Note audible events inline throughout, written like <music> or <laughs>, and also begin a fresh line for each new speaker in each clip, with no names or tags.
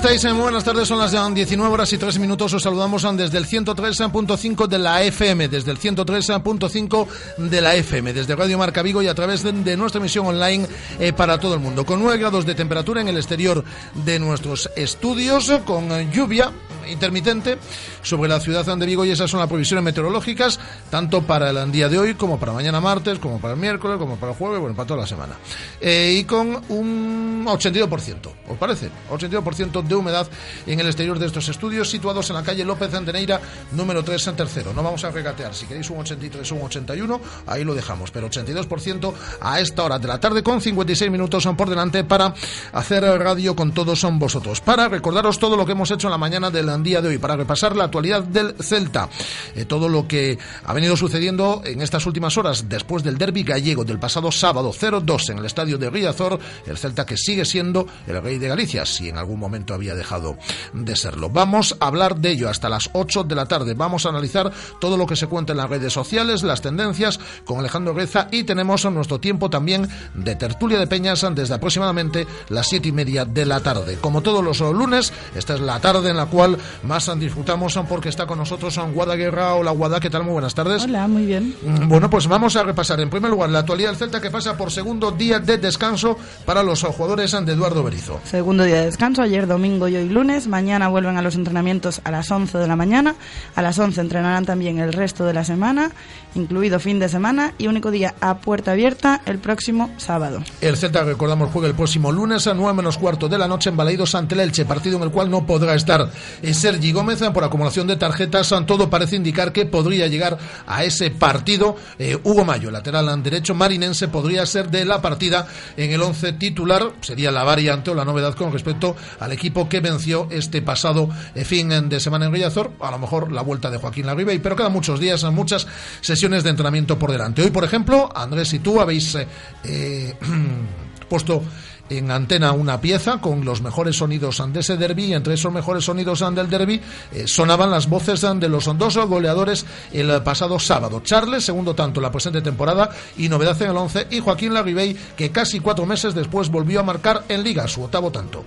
Hola, ¿qué tal estáis? Buenas tardes, son las 19 horas y 3 minutos. Os saludamos desde el 103.5 de la FM, desde el 103.5 de la FM, desde Radio Marca Vigo y a través de, nuestra emisión online eh, para todo el mundo. Con 9 grados de temperatura en el exterior de nuestros estudios, con lluvia intermitente sobre la ciudad de Vigo y esas son las previsiones meteorológicas tanto para el día de hoy como para mañana martes, como para el miércoles, como para el jueves, bueno, para toda la semana. Eh, y con un 82%, ¿os parece? 82% de humedad en el exterior de estos estudios situados en la calle López Anteneira, número 3 en tercero. No vamos a regatear, si queréis un 83 o un 81, ahí lo dejamos, pero 82% a esta hora de la tarde con 56 minutos son por delante para hacer radio con todos son vosotros. Para recordaros todo lo que hemos hecho en la mañana del día de hoy, para repasar la actualidad del Celta. Eh, todo lo que ha venido sucediendo en estas últimas horas después del derby gallego del pasado sábado 0-2 en el estadio de Riazor, el Celta que sigue siendo el rey de Galicia, si en algún momento había dejado de serlo. Vamos a hablar de ello hasta las 8 de la tarde. Vamos a analizar todo lo que se cuenta en las redes sociales, las tendencias con Alejandro Reza y tenemos nuestro tiempo también de tertulia de peñas desde aproximadamente las siete y media de la tarde. Como todos los lunes, esta es la tarde en la cual más disfrutamos porque está con nosotros Guada Guadaguerra. Hola Guada, ¿qué tal? Muy buenas tardes.
Hola, muy bien.
Mm, bueno, pues vamos a repasar en primer lugar la actualidad del Celta que pasa por segundo día de descanso para los jugadores de Eduardo Berizo.
Segundo día de descanso, ayer domingo y hoy lunes. Mañana vuelven a los entrenamientos a las 11 de la mañana. A las 11 entrenarán también el resto de la semana, incluido fin de semana y único día a puerta abierta el próximo sábado.
El Celta, recordamos, juega el próximo lunes a 9 menos cuarto de la noche en Balaídos ante el Elche, partido en el cual no podrá estar Sergi Gómez por acumulación de tarjetas. Todo parece indicar que podría llegar a ese partido. Eh, Hugo Mayo, lateral derecho marinense, podría ser de la partida en el 11 titular. Sería la variante o la novedad con respecto al equipo que venció este pasado eh, fin de semana en Rillazor. A lo mejor la vuelta de Joaquín Larribey, pero quedan muchos días, muchas sesiones de entrenamiento por delante. Hoy, por ejemplo, Andrés y tú habéis eh, <clears throat> puesto en antena una pieza con los mejores sonidos de ese derby y entre esos mejores sonidos del derby eh, sonaban las voces de los dos goleadores el pasado sábado. Charles, segundo tanto la presente temporada y novedad en el 11 y Joaquín Larribey que casi cuatro meses después volvió a marcar en liga su octavo tanto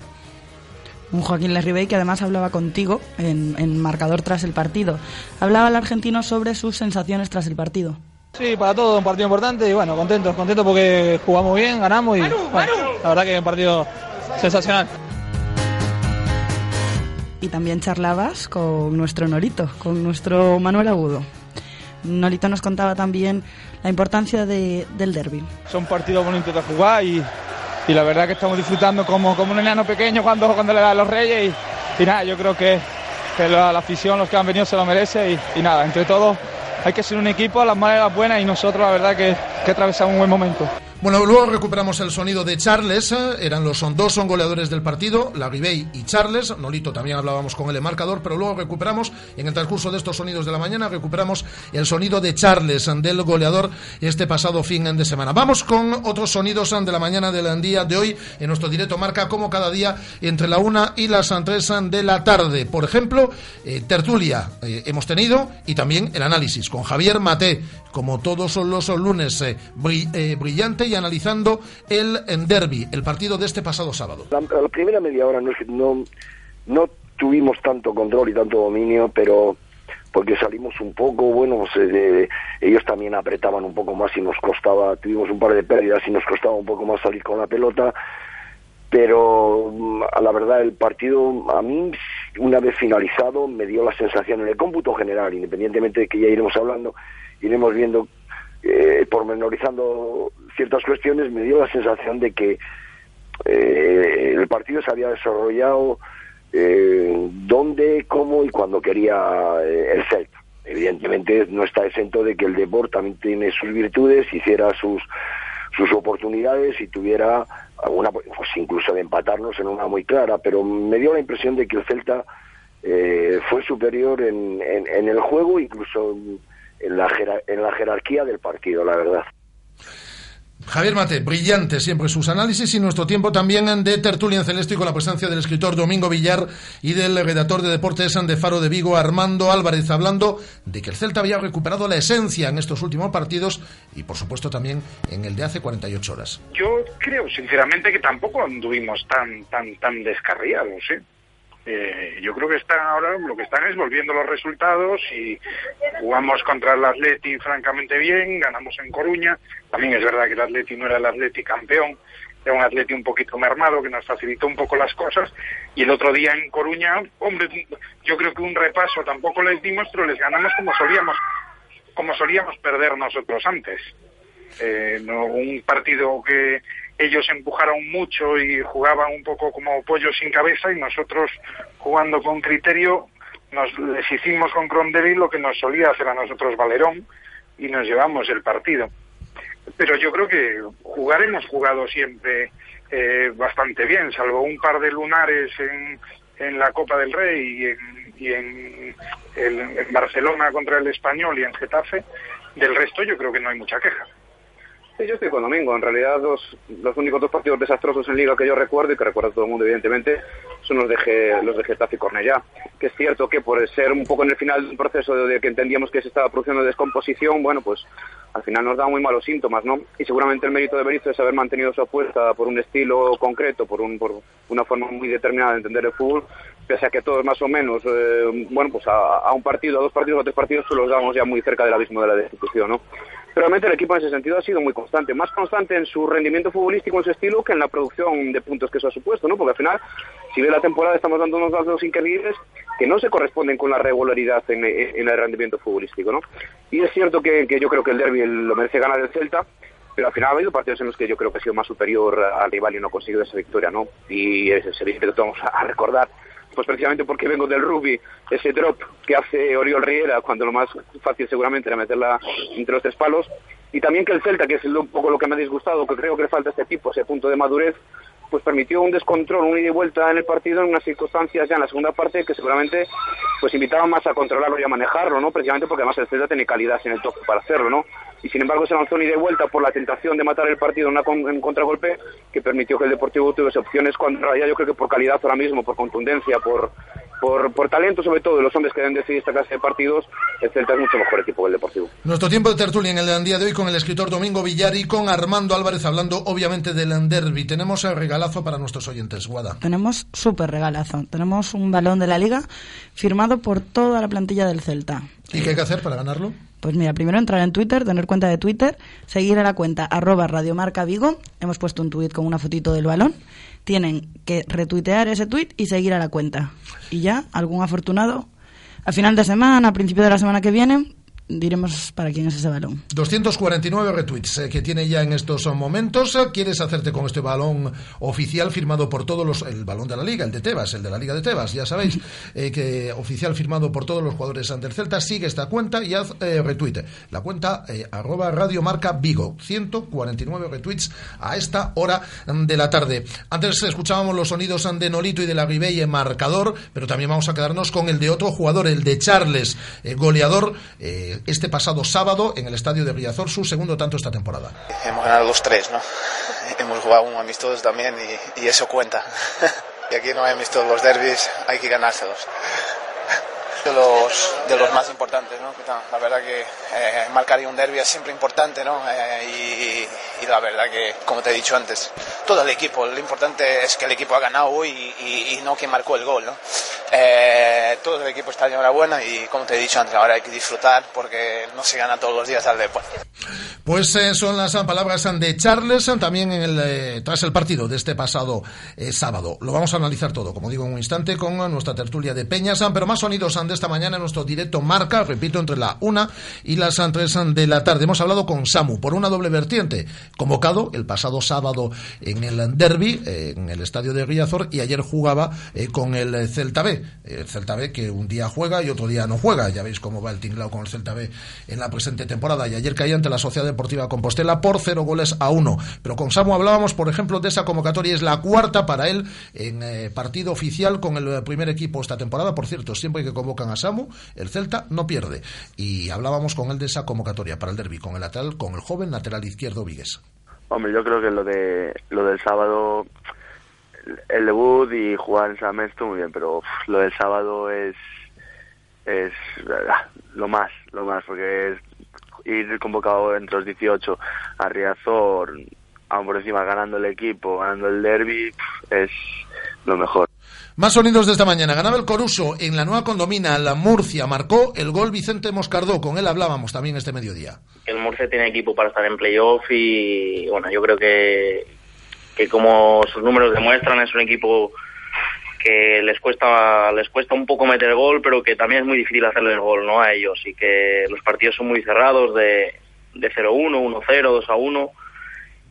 un Joaquín Larribey que además hablaba contigo en, en marcador tras el partido. Hablaba el argentino sobre sus sensaciones tras el partido.
Sí, para todo un partido importante y bueno, contentos, contentos porque jugamos bien, ganamos y la verdad que es un partido sensacional.
Y también charlabas con nuestro Norito, con nuestro Manuel Agudo. Norito nos contaba también la importancia de, del derby.
Son partidos bonitos de jugar y, y, la verdad que estamos disfrutando como, como un enano pequeño cuando, cuando le da a los reyes y, y nada, yo creo que, que la, afición, los que han venido se lo merece y, y nada, entre todos hay que ser un equipo a las malas y las buenas y nosotros la verdad que, que atravesamos un buen momento.
Bueno, luego recuperamos el sonido de Charles, eran los son dos son goleadores del partido, Larribey y Charles, Nolito también hablábamos con el marcador, pero luego recuperamos, en el transcurso de estos sonidos de la mañana, recuperamos el sonido de Charles, del goleador, este pasado fin de semana. Vamos con otros sonidos de la mañana del día de hoy, en nuestro directo marca, como cada día, entre la una y las tres de la tarde. Por ejemplo, eh, tertulia eh, hemos tenido y también el análisis con Javier Mate, como todos los lunes, brillante analizando el derby, el partido de este pasado sábado.
La, primera media hora no, no, tuvimos tanto control y tanto dominio, pero porque salimos un poco, bueno, pues, eh, ellos también apretaban un poco más y nos costaba, tuvimos un par de pérdidas y nos costaba un poco más salir con la pelota, pero mm, la verdad el partido a mí una vez finalizado me dio la sensación en el cómputo general, independientemente de que ya iremos hablando, iremos viendo eh, pormenorizando ciertas cuestiones, me dio la sensación de que eh, el partido se había desarrollado eh, donde, cómo y cuando quería eh, el Celta. Evidentemente no está exento de que el deporte también tiene sus virtudes, hiciera sus sus oportunidades y tuviera alguna, pues incluso de empatarnos en una muy clara, pero me dio la impresión de que el Celta eh, fue superior en, en, el juego, incluso en la, en la jerarquía del partido, la verdad.
Javier Mate, brillante siempre sus análisis y nuestro tiempo también de tertulia en celeste con la presencia del escritor Domingo Villar y del redactor de deportes de Faro de Vigo, Armando Álvarez, hablando de que el Celta había recuperado la esencia en estos últimos partidos y por supuesto también en el de hace 48 horas.
Yo creo sinceramente que tampoco anduvimos tan tan tan descarriados, ¿eh? Eh, yo creo que están ahora lo que están es volviendo los resultados y jugamos contra el Atleti francamente bien, ganamos en Coruña, también es verdad que el Atleti no era el Atleti campeón, era un Atleti un poquito mermado que nos facilitó un poco las cosas y el otro día en Coruña, hombre, yo creo que un repaso tampoco les dimos, pero les ganamos como solíamos como solíamos perder nosotros antes. Eh, no, un partido que ellos empujaron mucho y jugaban un poco como pollo sin cabeza y nosotros jugando con criterio nos les hicimos con Cromdeville lo que nos solía hacer a nosotros Valerón y nos llevamos el partido. Pero yo creo que jugar hemos jugado siempre eh, bastante bien, salvo un par de lunares en, en la Copa del Rey y en, en Barcelona contra el Español y en Getafe. Del resto yo creo que no hay mucha queja.
Sí, yo estoy con Domingo. En realidad, los, únicos dos partidos desastrosos en Liga que yo recuerdo y que recuerda todo el mundo, evidentemente, son los de, los de Getafe y Cornellá. Que es cierto que por ser un poco en el final del proceso de, que entendíamos que se estaba produciendo descomposición, bueno, pues al final nos da muy malos síntomas, ¿no? Y seguramente el mérito de Berizzo es haber mantenido su apuesta por un estilo concreto, por, un, por una forma muy determinada de entender el fútbol, pese a que todos más o menos, eh, bueno, pues a, a, un partido, a dos partidos, a tres partidos, pues los damos ya muy cerca del abismo de la destitución, ¿no? Realmente el equipo en ese sentido ha sido muy constante, más constante en su rendimiento futbolístico, en su estilo, que en la producción de puntos que eso ha supuesto, ¿no? Porque al final, si ve la temporada, estamos dando unos datos increíbles que no se corresponden con la regularidad en, el rendimiento futbolístico, ¿no? Y es cierto que, yo creo que el derby lo merece ganar el Celta, pero al final ha habido partidos en los que yo creo que ha sido más superior al rival y no ha conseguido esa victoria, ¿no? Y es evidente que vamos a recordar pues precisamente porque vengo del rugby, ese drop que hace Oriol Riera, cuando lo más fácil seguramente era meterla entre los tres palos, y también que el Celta, que es un poco lo que me ha disgustado, que creo que le falta a este equipo, ese punto de madurez, pues permitió un descontrol, un ida y vuelta en el partido en unas circunstancias ya en la segunda parte que seguramente pues invitaban más a controlarlo y a manejarlo, ¿no? Precisamente porque además el Celta tiene calidad en el toque para hacerlo, ¿no? Y sin embargo se lanzó un ida y vuelta por la tentación de matar el partido en, una, en un contragolpe que permitió que el Deportivo tuviese opciones cuando en realidad yo creo que por calidad ahora mismo, por contundencia, por, por, por, talento sobre todo de los hombres que deben decidir esta clase de partidos, el Celta es mucho mejor equipo que el Deportivo.
Nuestro tiempo de tertulia en el día de hoy con el escritor Domingo Villar y con Armando Álvarez hablando obviamente del derby. Tenemos el regalazo para nuestros oyentes, Guada.
Tenemos súper regalazo. Tenemos un balón de la liga firmado por toda la plantilla del Celta.
¿Y qué hay que hacer para ganarlo?
Pues mira, primero entrar en Twitter, tener cuenta de Twitter, seguir a la cuenta arroba radiomarca Vigo. Hemos puesto un tuit con una fotito del balón tienen que retuitear ese tuit y seguir a la cuenta. Y ya, algún afortunado, a final de semana, a principio de la semana que viene, diremos para quién es ese balón.
249 retweets eh, que tiene ya en estos momentos. ¿Quieres hacerte con este balón oficial firmado por todos los... El balón de la Liga, el de Tebas, el de la Liga de Tebas, ya sabéis, <laughs> eh, que oficial firmado por todos los jugadores ante el Celta. Sigue esta cuenta y haz eh, retweet. La cuenta eh, arroba Radio Marca Vigo. 149 retweets a esta hora de la tarde. Antes escuchábamos los sonidos de Nolito y de la Ribeye marcador, pero también vamos a quedarnos con el de otro jugador, el de Charles, eh, goleador. Eh, este pasado sábado en el estadio de Riazor, su segundo tanto esta temporada.
Hemos ganado los tres, ¿no? Hemos jugado un amistoso también y, y eso cuenta. <laughs> y aquí no hay amistosos los derbis, hay que ganárselos. De los, de los más importantes, ¿no? La verdad que eh, marcar un derby es siempre importante, ¿no? Eh, y, y, la verdad que, como te he dicho antes, todo el equipo, lo importante es que el equipo ha ganado hoy y, y no que marcó el gol, ¿no? Eh, todo el equipo está de enhorabuena y, como te he dicho antes, ahora hay que disfrutar porque no se gana todos los días al deporte.
Pues eh, son las palabras de Charles también en el, eh, tras el partido de este pasado eh, sábado. Lo vamos a analizar todo, como digo, en un instante con nuestra tertulia de Peñas, pero más sonidos esta mañana en nuestro directo marca, repito, entre la una y las tres de la tarde. Hemos hablado con Samu por una doble vertiente, convocado el pasado sábado en el derby, en el estadio de Riazor, y ayer jugaba con el Celta B. El Celta B que un día juega y otro día no juega. Ya veis cómo va el tinglado con el Celta B en la presente temporada. Y ayer caía ante la Sociedad Deportiva Compostela por cero goles a uno. Pero con Samu hablábamos, por ejemplo, de esa convocatoria, es la cuarta para él en eh, partido oficial con el primer equipo esta temporada. Por cierto, siempre que a Samu, el Celta no pierde. Y hablábamos con él de esa convocatoria para el derby, con el lateral, con el joven lateral izquierdo Vigues.
Hombre, yo creo que lo de lo del sábado, el debut y jugar en San Mensto muy bien, pero lo del sábado es es ah, lo más, lo más, porque es ir convocado entre los 18 a Riazor, aún por encima ganando el equipo, ganando el derby, es lo mejor.
Más sonidos de esta mañana. Ganaba el Coruso en la nueva condomina, la Murcia. Marcó el gol Vicente Moscardó. Con él hablábamos también este mediodía.
El Murcia tiene equipo para estar en playoff y, bueno, yo creo que, que como sus números demuestran, es un equipo que les cuesta les cuesta un poco meter gol, pero que también es muy difícil hacerle el gol ¿no? a ellos y que los partidos son muy cerrados de, de 0-1, 1-0, 2-1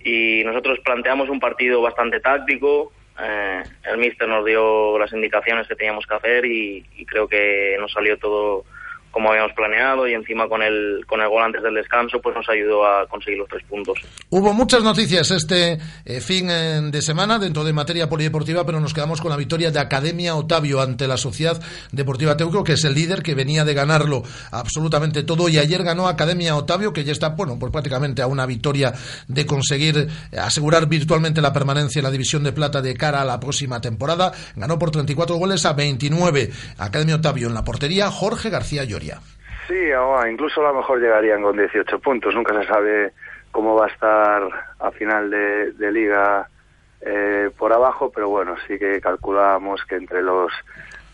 y nosotros planteamos un partido bastante táctico, eh, el míster nos dio las indicaciones que teníamos que hacer y, y creo que nos salió todo como habíamos planeado y encima con el, con el gol antes del descanso pues nos ayudó a conseguir los tres puntos.
Hubo muchas noticias este eh, fin eh, de semana dentro de materia polideportiva, pero nos quedamos con la victoria de Academia Otavio ante la Sociedad Deportiva Teuco, que es el líder que venía de ganarlo absolutamente todo y ayer ganó Academia Otavio, que ya está, bueno, pues prácticamente a una victoria de conseguir eh, asegurar virtualmente la permanencia en la división de plata de cara a la próxima temporada. Ganó por 34 goles a 29. Academia Otavio en la portería, Jorge García Llori.
Sí, incluso a lo mejor llegarían con 18 puntos. Nunca se sabe cómo va a estar a final de, liga eh, por abajo, pero bueno, sí que calculamos que entre los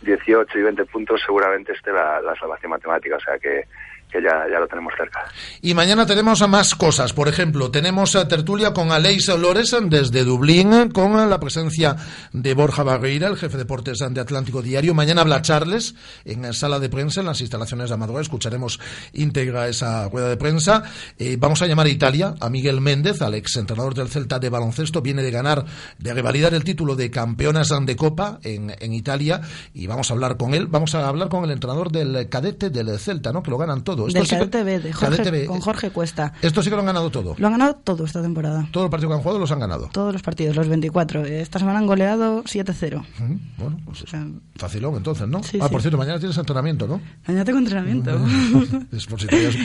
18 y 20 puntos seguramente esté la salvación matemática. O sea que que ya, lo tenemos cerca.
Y mañana tenemos más cosas. Por ejemplo, tenemos a tertulia con Aleix Lores desde Dublín, con la presencia de Borja Barreira, el jefe de deportes de Atlántico Diario. Mañana habla Charles en sala de prensa, en las instalaciones de Amador. Escucharemos íntegra esa rueda de prensa. Eh, vamos a llamar a Italia, a Miguel Méndez, al ex entrenador del Celta de baloncesto. Viene de ganar, de revalidar el título de campeonas de Copa en, en Italia. Y vamos a hablar con él. Vamos a hablar con el entrenador del cadete del Celta, ¿no? Que lo ganan todos
del Cadete B, de Jorge, con Jorge Cuesta.
Esto sí que lo han ganado todo.
Lo han ganado todo esta temporada.
Todos los partidos que han jugado los han ganado.
Todos los partidos, los 24. Esta semana han goleado 7-0.
Bueno, pues facilón entonces, ¿no? ah, por cierto, mañana tienes entrenamiento, ¿no?
Mañana tengo entrenamiento. <laughs>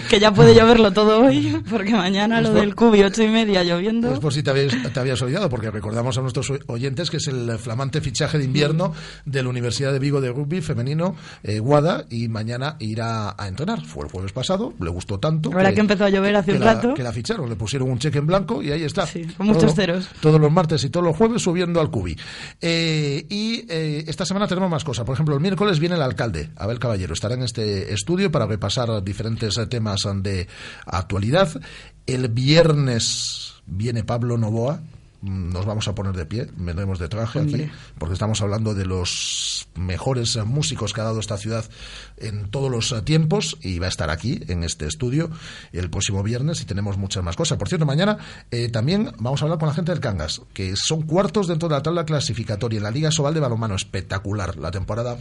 que ya puede lloverlo todo hoy, porque mañana lo del cubi, ocho y media lloviendo.
Es por si te habías, te habías olvidado, porque recordamos a nuestros oyentes que es el flamante fichaje de invierno de la Universidad de Vigo de rugby femenino, eh, Guada, y mañana irá a entrenar. Fue el jueves pasado, le gustó tanto.
Ahora que, empezó a llover hace un rato.
Que la ficharon, le pusieron un cheque en blanco y ahí está.
Sí, con muchos ceros.
Todos los martes y todos los jueves subiendo al cubi. Eh, y eh, esta semana tenemos más cosas. Por ejemplo, el miércoles viene el alcalde, Abel Caballero. Estará en este estudio para repasar diferentes temas de actualidad. El viernes viene Pablo Novoa, nos vamos a poner de pie, vendremos de traje aquí, porque estamos hablando de los mejores músicos que ha dado esta ciudad en todos los tiempos y va a estar aquí en este estudio el próximo viernes y tenemos muchas más cosas. Por cierto, mañana eh, también vamos a hablar con la gente del Cangas, que son cuartos dentro de la tabla clasificatoria en la Liga Sobal de Balonmano, espectacular la temporada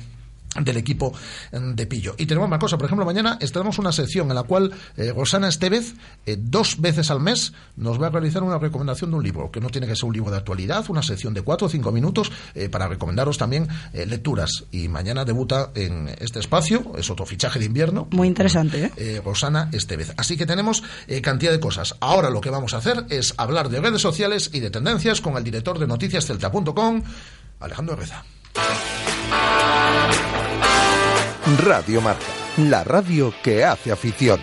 del equipo de Pillo. Y tenemos más cosa, por ejemplo, mañana estaremos una sección en la cual eh, Rosana Estevez, eh, dos veces al mes, nos va a realizar una recomendación de un libro, que no tiene que ser un libro de actualidad, una sección de cuatro o cinco minutos eh, para recomendaros también lecturas. Y mañana debuta en este espacio, es otro fichaje de invierno.
Muy interesante,
Rosana Estevez. Así que tenemos cantidad de cosas. Ahora lo que vamos a hacer es hablar de redes sociales y de tendencias con el director de noticiascelta.com, Alejandro Reza.
Radio Marca, la radio que hace afición.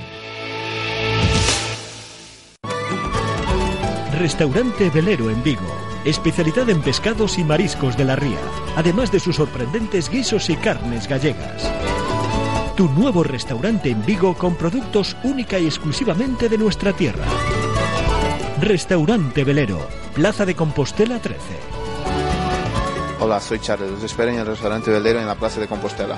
Restaurante Velero en Vigo, especialidad en pescados y mariscos de la ría, además de sus sorprendentes guisos y carnes gallegas. Tu nuevo restaurante en Vigo con productos única y exclusivamente de nuestra tierra. Restaurante Velero, Plaza de Compostela 13.
Hola, soy Charles. Os espero en el restaurante Velero en la Plaza de Compostela.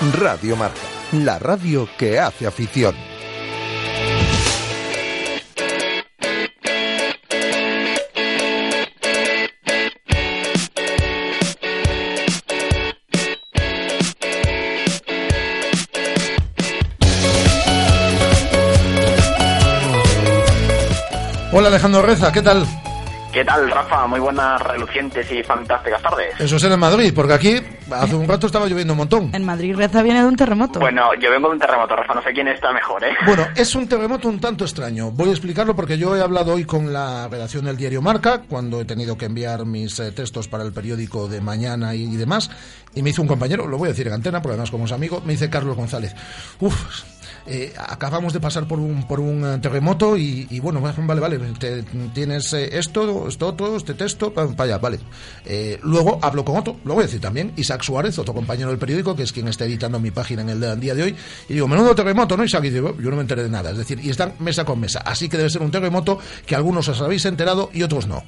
Radio Marca, la radio que hace afición.
Hola Alejandro Reza, ¿qué tal?
¿Qué tal, Rafa? Muy buenas, relucientes y fantásticas tardes.
Eso es en Madrid, porque aquí hace un rato estaba lloviendo un montón.
En Madrid Reza viene de un terremoto.
Bueno, yo vengo de un terremoto, Rafa, no sé quién está mejor, ¿eh?
Bueno, es un terremoto un tanto extraño. Voy a explicarlo porque yo he hablado hoy con la redacción del diario Marca, cuando he tenido que enviar mis eh, textos para el periódico de mañana y, y demás, y me hizo un compañero, lo voy a decir en antena, porque además como es amigo, me dice Carlos González. Uf, eh, acabamos de pasar por un, por un eh, terremoto y, bueno, vale, vale, te- tienes eh, esto, esto otro, este texto, para allá, vale. Eh, luego hablo con otro, lo voy a decir también, Isaac Suárez, otro compañero del periódico, que es quien está editando mi página en el, día de hoy, y digo, menudo terremoto, ¿no? Isaac, y digo, yo no me enteré de nada, es decir, y están mesa con mesa, así que debe ser un terremoto que algunos os habéis enterado y otros no.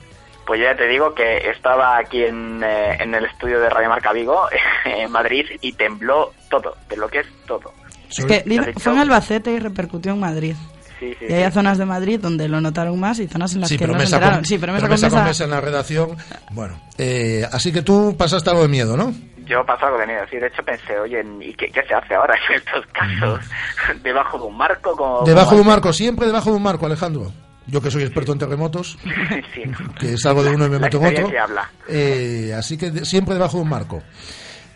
Pues ya te digo que estaba aquí en, eh, en el estudio de Radio Marca Vigo, <laughs> en Madrid, y tembló todo, de lo que es todo.
Es que dice- fue en Albacete y repercutió en Madrid.
Sí, sí,
Y hay
sí.
zonas de Madrid donde lo notaron más y zonas en las
Sí,
que
pero
no
con,
sí, pero mesa
pero
con
mesa con
mesa-
mesa en la redacción. Bueno, eh, así que tú pasaste algo de miedo, ¿no?
Yo pasé algo de miedo, sí, de hecho pensé, oye, ¿y qué, qué se hace ahora en estos casos? <laughs> ¿Debajo de un marco? Como,
Debajo de un marco, siempre debajo de un marco, Alejandro. Yo que soy experto en terremotos, <laughs> que salgo de uno y me meto en otro. Eh, así que de- siempre debajo de un marco.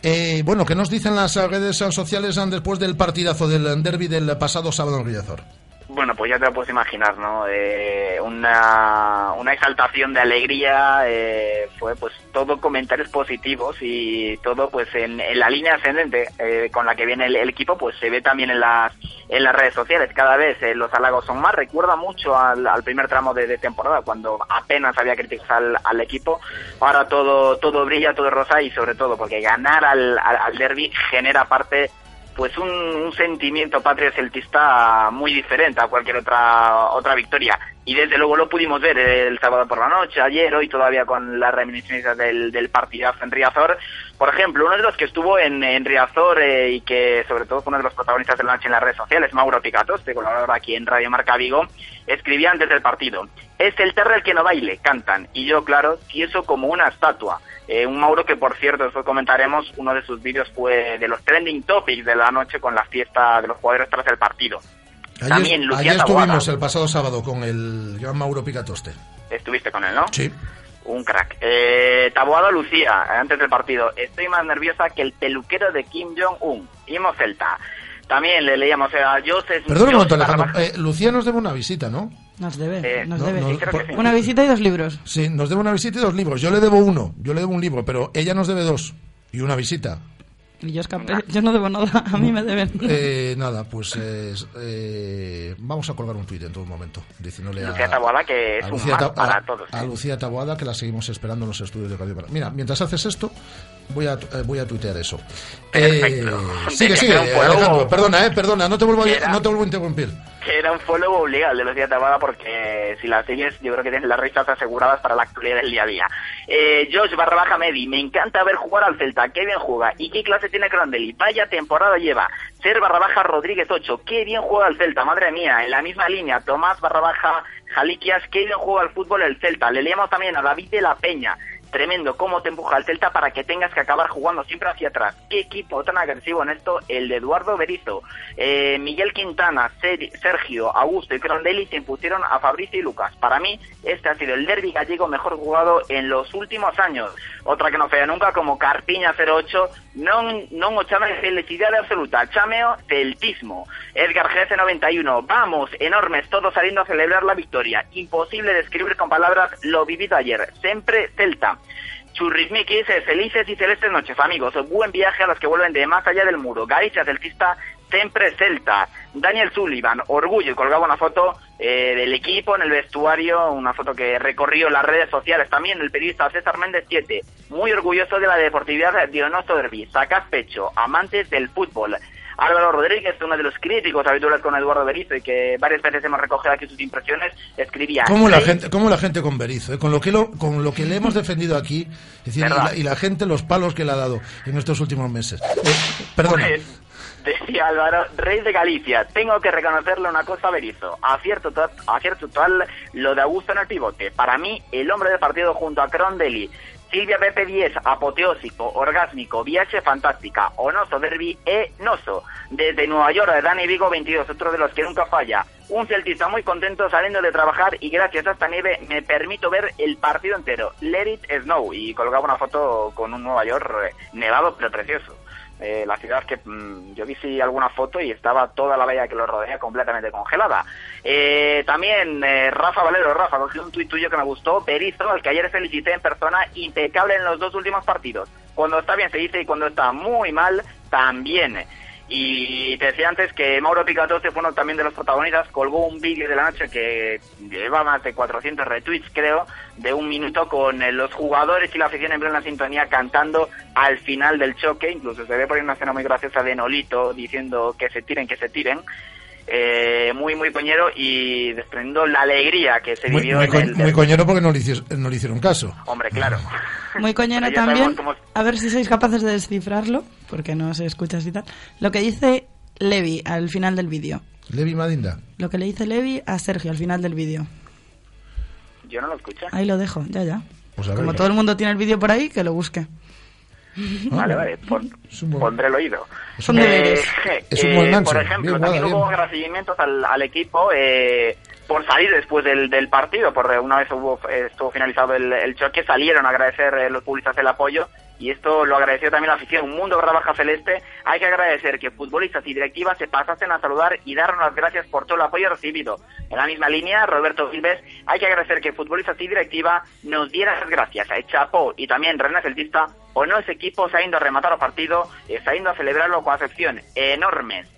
Eh, bueno, ¿qué nos dicen las redes sociales después del partidazo del derby del pasado sábado en Riazor?
Bueno, pues ya te lo puedes imaginar, ¿no? Eh, una, una exaltación de alegría, eh, fue pues todo comentarios positivos y todo pues en, en la línea ascendente eh, con la que viene el, equipo, pues se ve también en las, en las redes sociales. Cada vez eh, los halagos son más. Recuerda mucho al, primer tramo de, temporada, cuando apenas había críticas al, al equipo. Ahora todo, todo brilla, todo rosa y sobre todo porque ganar al, al, al derby genera parte pues un, sentimiento patrio celtista muy diferente a cualquier otra otra victoria y desde luego lo pudimos ver el sábado por la noche, ayer, hoy todavía con las reminiscencias del, del partidazo en Riazor. Por ejemplo, uno de los que estuvo en, en Riazor eh, y que sobre todo fue uno de los protagonistas de la noche en las redes sociales, Mauro Picatoste, colaborador aquí en Radio Marca Vigo, escribía antes del partido, es el terra el que no baile, cantan, y yo, claro, tieso como una estatua. Eh, un Mauro que, por cierto, después comentaremos, uno de sus vídeos fue de los trending topics de la noche con la fiesta de los jugadores tras el partido.
Ayer,
También Lucía
ayer estuvimos el pasado sábado con el gran Mauro Picatoste.
Estuviste con él, ¿no?
Sí.
Un crack. Eh, Taboada Lucía, antes del partido. Estoy más nerviosa que el peluquero de Kim Jong-un. Imo Celta. También le leíamos a Joseph...
Perdón un momento, Alejandro. Eh, Lucía nos debe una visita, ¿no?
Nos debe,
Eh,
nos
no,
debe.
no, por-
Una visita y dos libros.
Sí, nos debe una visita y dos libros. Yo le debo uno, yo le debo un libro, pero ella nos debe dos y una visita.
Y yo escapé. Yo no debo nada, <laughs> a mí me deben.
Eh, nada, pues eh, eh, vamos a colgar un tuit en todo momento, diciéndole a,
Lucía Taboada que es
a
un
Lucía
para
a-
todos.
a
¿eh?
Lucía Taboada, que la seguimos esperando en los estudios de Radio. Mira, mientras haces esto, voy a, eh, voy a tuitear eso.
Perfecto.
Eh, <laughs> sigue, sigue,
follow.
Alejandro, perdona, eh, perdona, no te vuelvo a, no te vuelvo a interrumpir.
que era un follow obligado el de Lucía Taboada porque si la sigues yo creo que tienes las risas aseguradas para la actualidad del día a día. Eh, Josh barra baja Medi, me encanta ver jugar al Celta, qué bien juega. ¿Y qué clase tiene Crondelli? Vaya temporada lleva. Ser barra baja Rodríguez 8, qué bien juega al Celta, madre mía. En la misma línea, Tomás barra baja Jaliquias, qué bien juega al fútbol el Celta. Le leemos también a David de la Peña. Tremendo cómo te empuja el Celta para que tengas que acabar jugando siempre hacia atrás. Qué equipo tan agresivo en esto, el de Eduardo Berizo. Eh, Miguel Quintana, Ser- Sergio, Augusto y Crondelli se impusieron a Fabricio y Lucas. Para mí, este ha sido el derby gallego mejor jugado en los últimos años. Otra que no falla nunca, como Carpiña 08, non, non o chame de felicidad absoluta, chameo celtismo. Edgar GS 91, vamos, enormes, todos saliendo a celebrar la victoria. Imposible describir con palabras lo vivido ayer. Siempre Celta. Churrismiki dice, felices y celestes noches, amigos. Buen viaje a los que vuelven de más allá del muro. Galicia celtista, siempre celta. Daniel Sullivan, orgullo, colgaba una foto eh, del equipo en el vestuario, una foto que recorrió las redes sociales también, el periodista César Méndez 7, muy orgulloso de la deportividad de Onosto Derby, sacas pecho, amantes del fútbol. Álvaro Rodríguez, uno de los críticos habituales con Eduardo Berizzo y que varias veces hemos recogido aquí sus impresiones, escribía...
¿Cómo la
"Rey-
gente, cómo la gente con Berizzo? eh? Con, lo que lo, con lo que le hemos defendido aquí es decir, y, la, y la gente los palos que le ha dado en estos últimos meses. Eh, perdona.
Pues, decía Álvaro, rey de Galicia, tengo que reconocerle una cosa a Berizzo. Acierto, to- acierto total lo de Augusto en el pivote. Para mí, el hombre del partido junto a Crondelli. Silvia Pepe 10, apoteósico, orgásmico, viaje fantástica, onoso derby e noso. Desde Nueva York, Dani Vigo 22, otro de los que nunca falla. Un celtista muy contento saliendo de trabajar y gracias a esta nieve me permito ver el partido entero. Let it snow. Y colgaba una foto con un Nueva York eh, nevado pero precioso. Eh, la ciudad que mm, yo vi sí alguna foto y estaba toda la bahía que lo rodea completamente congelada. Eh, también eh, Rafa Valero, Rafa, cogí un tuit tuyo que me gustó, Berizzo, al que ayer felicité en persona, impecable en los dos últimos partidos. Cuando está bien se dice y cuando está muy mal, también. Y te decía antes que Mauro Picatoste fue uno también de los protagonistas, colgó un vídeo de la noche que lleva más de 400 retweets, creo, de un minuto con eh, los jugadores y la afición en plena sintonía cantando al final del choque. Incluso se ve por ahí una escena muy graciosa de Nolito diciendo que se tiren, que se tiren. Eh, muy, muy coñero y desprendiendo la alegría que se
Muy,
vivió
muy
en
co-
el...
muy coñero porque no le, hici- no le hicieron caso.
Hombre, claro. <laughs>
Muy coñero también.
cómo-
A ver si sois capaces de descifrarlo, porque no se escucha así tal. Lo que dice Levi al final del vídeo.
Levi Madinda.
Lo que le dice Levi a Sergio al final del vídeo.
Yo no lo escuché.
Ahí lo dejo, ya, ya.
Pues.
Como todo el mundo tiene el vídeo por ahí, que lo busque.
Vale, vale, pon- pondré el oído. Eh,
Es un
eh,
buen gancho.
Por ejemplo,
Bien,
también hubo agradecimientos al, al equipo eh, por salir después del, del partido, porque una vez hubo, eh, estuvo finalizado el, el choque, salieron a agradecer eh, los publicistas el apoyo y esto lo agradeció también la afición. Un mundo barra baja celeste. Hay que agradecer que futbolistas y directivas se pasasen a saludar y darnos las gracias por todo el apoyo recibido. En la misma línea, Roberto Vilves, hay que agradecer que futbolistas y directiva nos dieran las gracias a Chapó y también René Celtista o no ese equipo se ha ido a rematar el partido, eh, se ha ido a celebrarlo con acepción enormes.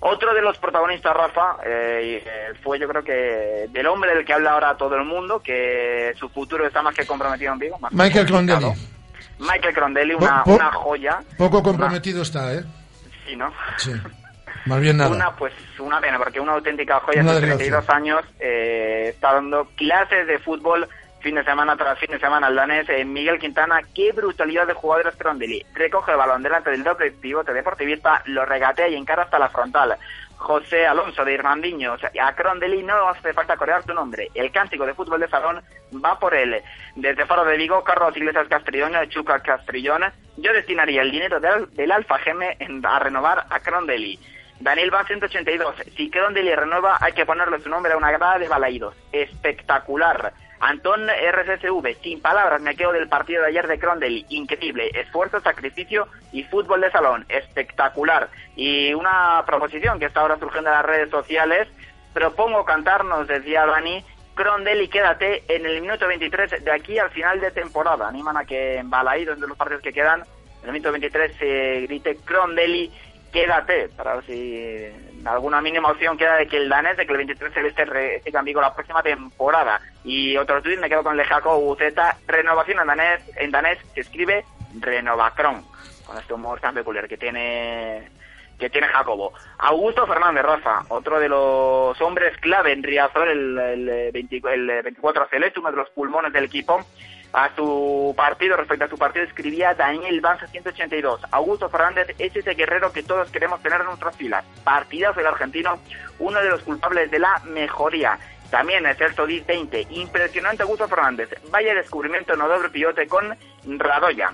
Otro de los protagonistas, Rafa, eh, eh, fue yo creo que del hombre del que habla ahora todo el mundo, que su futuro está más que comprometido en Vigo.
Michael
complicado. Michael Crondelli, una,
Po-
una joya.
Poco comprometido está, ¿eh?
Sí, ¿no?
Sí. Más bien nada.
Una, pues, una pena, porque una auténtica joya
Una
de
desgracia.
32 años eh, está dando clases de fútbol fin de semana tras fin de semana al danés. Eh, Miguel Quintana, qué brutalidad de jugadores Crondelli. Recoge el balón delante del doble pivote deportivista, lo regatea y encara hasta la frontal. José Alonso de Irmandiño, o sea, a Crondelli no hace falta corear tu nombre. El cántico de fútbol de salón va por él. Desde Faro de Vigo, Carlos Iglesias Castrillón, Chuca Castrillón, yo destinaría el dinero del, del Alfa Geme a renovar a Crondelli. Daniel Van 182. Si Crondelli renueva, hay que ponerle su nombre a una grada de balaídos. Espectacular. Antón RCCV, sin palabras, me quedo del partido de ayer de Crondelli. Increíble. Esfuerzo, sacrificio y fútbol de salón. Espectacular. Y una proposición que está ahora surgiendo en las redes sociales. Propongo cantar, nos decía Dani, Crondelli, quédate en el minuto 23 de aquí al final de temporada. Animan a que en balaídos de los partidos que quedan, en el minuto 23 se grite Crondelli, quédate, para ver si alguna mínima opción queda de que el danés, de que el 23 se veste re- siga en la próxima temporada. Y otro tuit, me quedo con el de Jaco Buceta, renovación en danés, en danés se escribe Renovacron, con este humor tan peculiar que tiene que tiene Jacobo. Augusto Fernández Rafa, otro de los hombres clave en Riazor, el, el, 20 el 24 Celeste, uno de los pulmones del equipo. A su partido, respecto a su partido, escribía Daniel Banza 182. Augusto Fernández es ese guerrero que todos queremos tener en nuestras filas. Partidazo del argentino, uno de los culpables de la mejoría. También es el Todis 20. Impresionante Augusto Fernández. Vaya descubrimiento no doble pivote con Radoya.